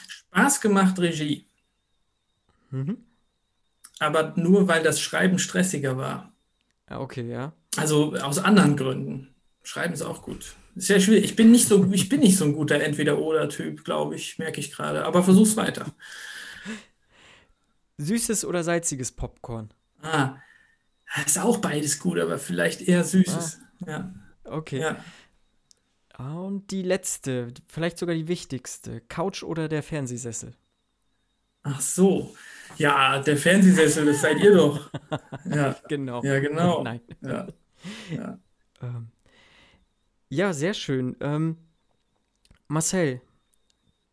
[SPEAKER 5] Spaß gemacht, Regie.
[SPEAKER 1] Mhm.
[SPEAKER 5] Aber nur weil das Schreiben stressiger war.
[SPEAKER 1] Ja, okay, ja.
[SPEAKER 5] Also aus anderen Gründen. Schreiben ist auch gut. Ja schwierig. Ich bin nicht so, ich bin nicht so ein guter Entweder-Oder-Typ, glaube ich, merke ich gerade. Aber versuch's weiter.
[SPEAKER 1] Süßes oder salziges Popcorn?
[SPEAKER 5] Ah, ist auch beides gut, aber vielleicht eher Süßes. Ja,
[SPEAKER 1] Okay.
[SPEAKER 5] ja.
[SPEAKER 1] Ah, und die letzte, vielleicht sogar die wichtigste. Couch oder der Fernsehsessel?
[SPEAKER 5] Ach so. Ja, der Fernsehsessel, das seid ihr doch. Ja,
[SPEAKER 1] Genau.
[SPEAKER 5] ja, genau.
[SPEAKER 1] Nein.
[SPEAKER 5] Ja, ja.
[SPEAKER 1] Ähm, ja, sehr schön. Ähm, Marcel,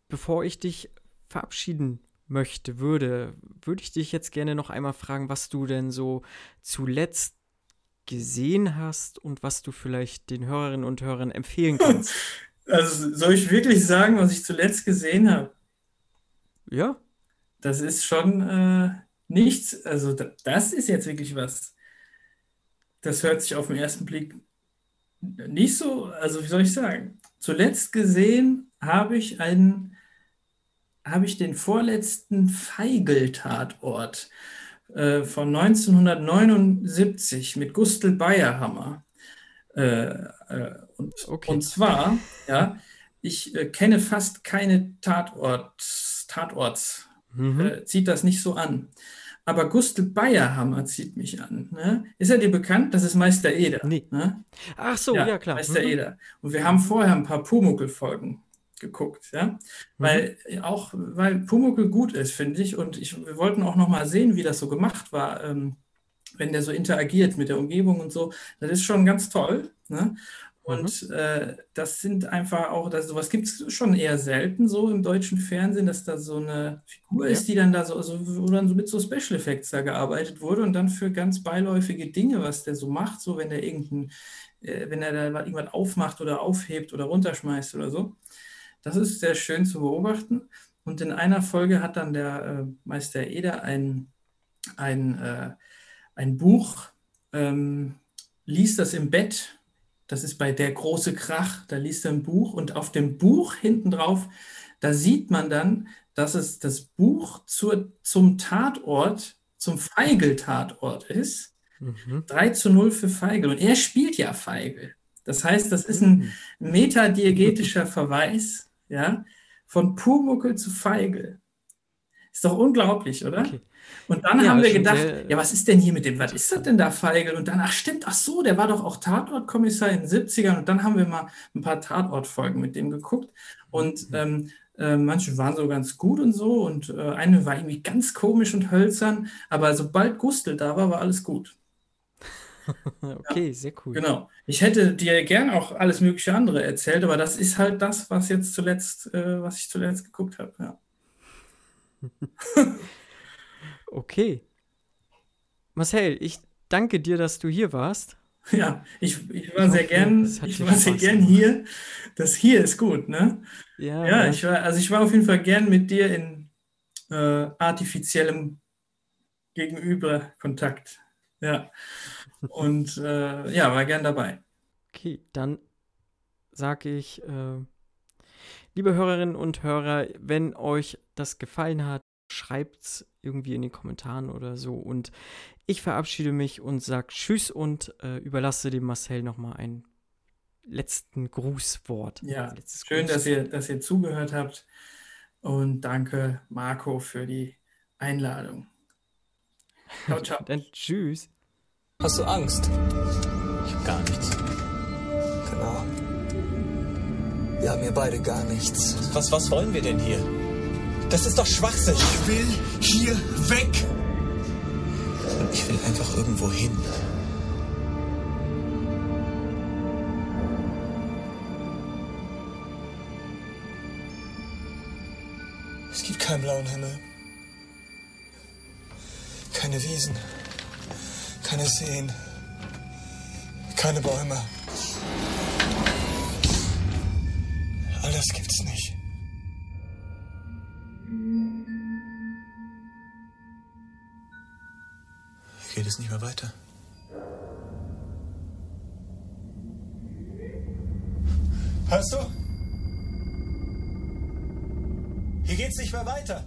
[SPEAKER 1] bevor ich dich verabschieden möchte, würde, würde ich dich jetzt gerne noch einmal fragen, was du denn so zuletzt gesehen hast und was du vielleicht den Hörerinnen und Hörern empfehlen kannst.
[SPEAKER 5] Also soll ich wirklich sagen, was ich zuletzt gesehen habe?
[SPEAKER 1] ja?
[SPEAKER 5] Das ist schon äh, nichts. Also da, das ist jetzt wirklich was. Das hört sich auf den ersten Blick nicht so, also wie soll ich sagen? Zuletzt gesehen habe ich einen, habe ich den vorletzten Feigl-Tatort äh, von 1979 mit Gustl Bayerhammer. Äh, äh, und,
[SPEAKER 1] Okay.
[SPEAKER 5] und zwar, ja, ich äh, kenne fast keine Tatort, Tatorts,
[SPEAKER 1] Mhm.
[SPEAKER 5] äh, zieht das nicht so an. Aber Gustl Bayerhammer zieht mich an. Ne? Ist er dir bekannt? Das ist Meister Eder.
[SPEAKER 1] Nee.
[SPEAKER 5] Ne?
[SPEAKER 1] Ach so, ja, klar.
[SPEAKER 5] Meister
[SPEAKER 1] Mhm.
[SPEAKER 5] Eder. Und wir haben vorher ein paar Pumuckl-Folgen geguckt, ja.
[SPEAKER 1] Mhm.
[SPEAKER 5] Weil auch, weil Pumuckl gut ist, finde ich. Und ich, wir wollten auch noch mal sehen, wie das so gemacht war, ähm, wenn der so interagiert mit der Umgebung und so. Das ist schon ganz toll. Ne? Und äh, das sind einfach auch, das, sowas gibt es schon eher selten so im deutschen Fernsehen, dass da so eine Figur
[SPEAKER 1] Ja.
[SPEAKER 5] ist, die dann da so, so, wo dann so mit so Special Effects da gearbeitet wurde und dann für ganz beiläufige Dinge, was der so macht, so wenn der irgendein, äh, wenn er da irgendwas aufmacht oder aufhebt oder runterschmeißt oder so. Das ist sehr schön zu beobachten. Und in einer Folge hat dann der äh, Meister Eder ein, ein, äh, ein Buch, ähm, liest das im Bett. Das ist bei Der große Krach. Da liest er ein Buch und auf dem Buch hinten drauf, da sieht man dann, dass es das Buch zur, zum Tatort, zum Feigl-Tatort ist.
[SPEAKER 1] Mhm.
[SPEAKER 5] 3 zu 0 für Feigl. Und er spielt ja Feigl. Das heißt, das ist ein metadiegetischer Verweis ja, von Pumuckel zu Feigl. Ist doch unglaublich, oder?
[SPEAKER 1] Okay.
[SPEAKER 5] Und dann
[SPEAKER 1] Ja,
[SPEAKER 5] haben wir gedacht,
[SPEAKER 1] sehr-
[SPEAKER 5] ja, was ist denn hier mit dem, was ist das denn da, Feigl? Und dann, ach stimmt, ach so, der war doch auch Tatortkommissar in den 70ern. Und dann haben wir mal ein paar Tatortfolgen mit dem geguckt. Und ähm, äh, manche waren so ganz gut und so. Und äh, eine war irgendwie ganz komisch und hölzern. Aber sobald Gustl da war, war alles gut.
[SPEAKER 1] Okay, sehr cool.
[SPEAKER 5] Genau. Ich hätte dir gern auch alles mögliche andere erzählt, aber das ist halt das, was jetzt zuletzt, äh, was ich zuletzt geguckt habe. Ja.
[SPEAKER 1] Okay. Marcel, ich danke dir, dass du hier warst.
[SPEAKER 5] Ja, ich, ich war
[SPEAKER 1] Ich
[SPEAKER 5] sehr
[SPEAKER 1] hoffe,
[SPEAKER 5] gern, ich war sehr gern
[SPEAKER 1] gemacht.
[SPEAKER 5] hier. Das hier ist gut, ne?
[SPEAKER 1] Ja,
[SPEAKER 5] Ja, ich war, also ich war auf jeden Fall gern mit dir in äh, artifiziellem Gegenüberkontakt. Ja. Und äh, ja, war gern dabei.
[SPEAKER 1] Okay, dann sage ich, äh, liebe Hörerinnen und Hörer, wenn euch das gefallen hat, schreibt's irgendwie in den Kommentaren oder so. Und ich verabschiede mich und sage Tschüss und äh, überlasse dem Marcel nochmal ein letzten Grußwort.
[SPEAKER 5] Ja, schön,
[SPEAKER 1] Gruß-
[SPEAKER 5] dass ihr, dass ihr zugehört habt. Und danke, Marco, für die Einladung. Ciao, ciao.
[SPEAKER 1] Dann tschüss.
[SPEAKER 3] Hast du Angst?
[SPEAKER 2] Ich hab gar nichts.
[SPEAKER 3] Genau. Wir haben hier beide gar nichts.
[SPEAKER 2] Was, was wollen wir denn hier? Das ist doch Schwachsinn.
[SPEAKER 3] Ich will hier weg.
[SPEAKER 2] Und ich will einfach irgendwo hin.
[SPEAKER 3] Es gibt keinen blauen Himmel. Keine Wiesen. Keine Seen. Keine Bäume. All das gibt's nicht.
[SPEAKER 2] Geht es nicht mehr weiter.
[SPEAKER 3] Hörst du? Hier geht's nicht mehr weiter.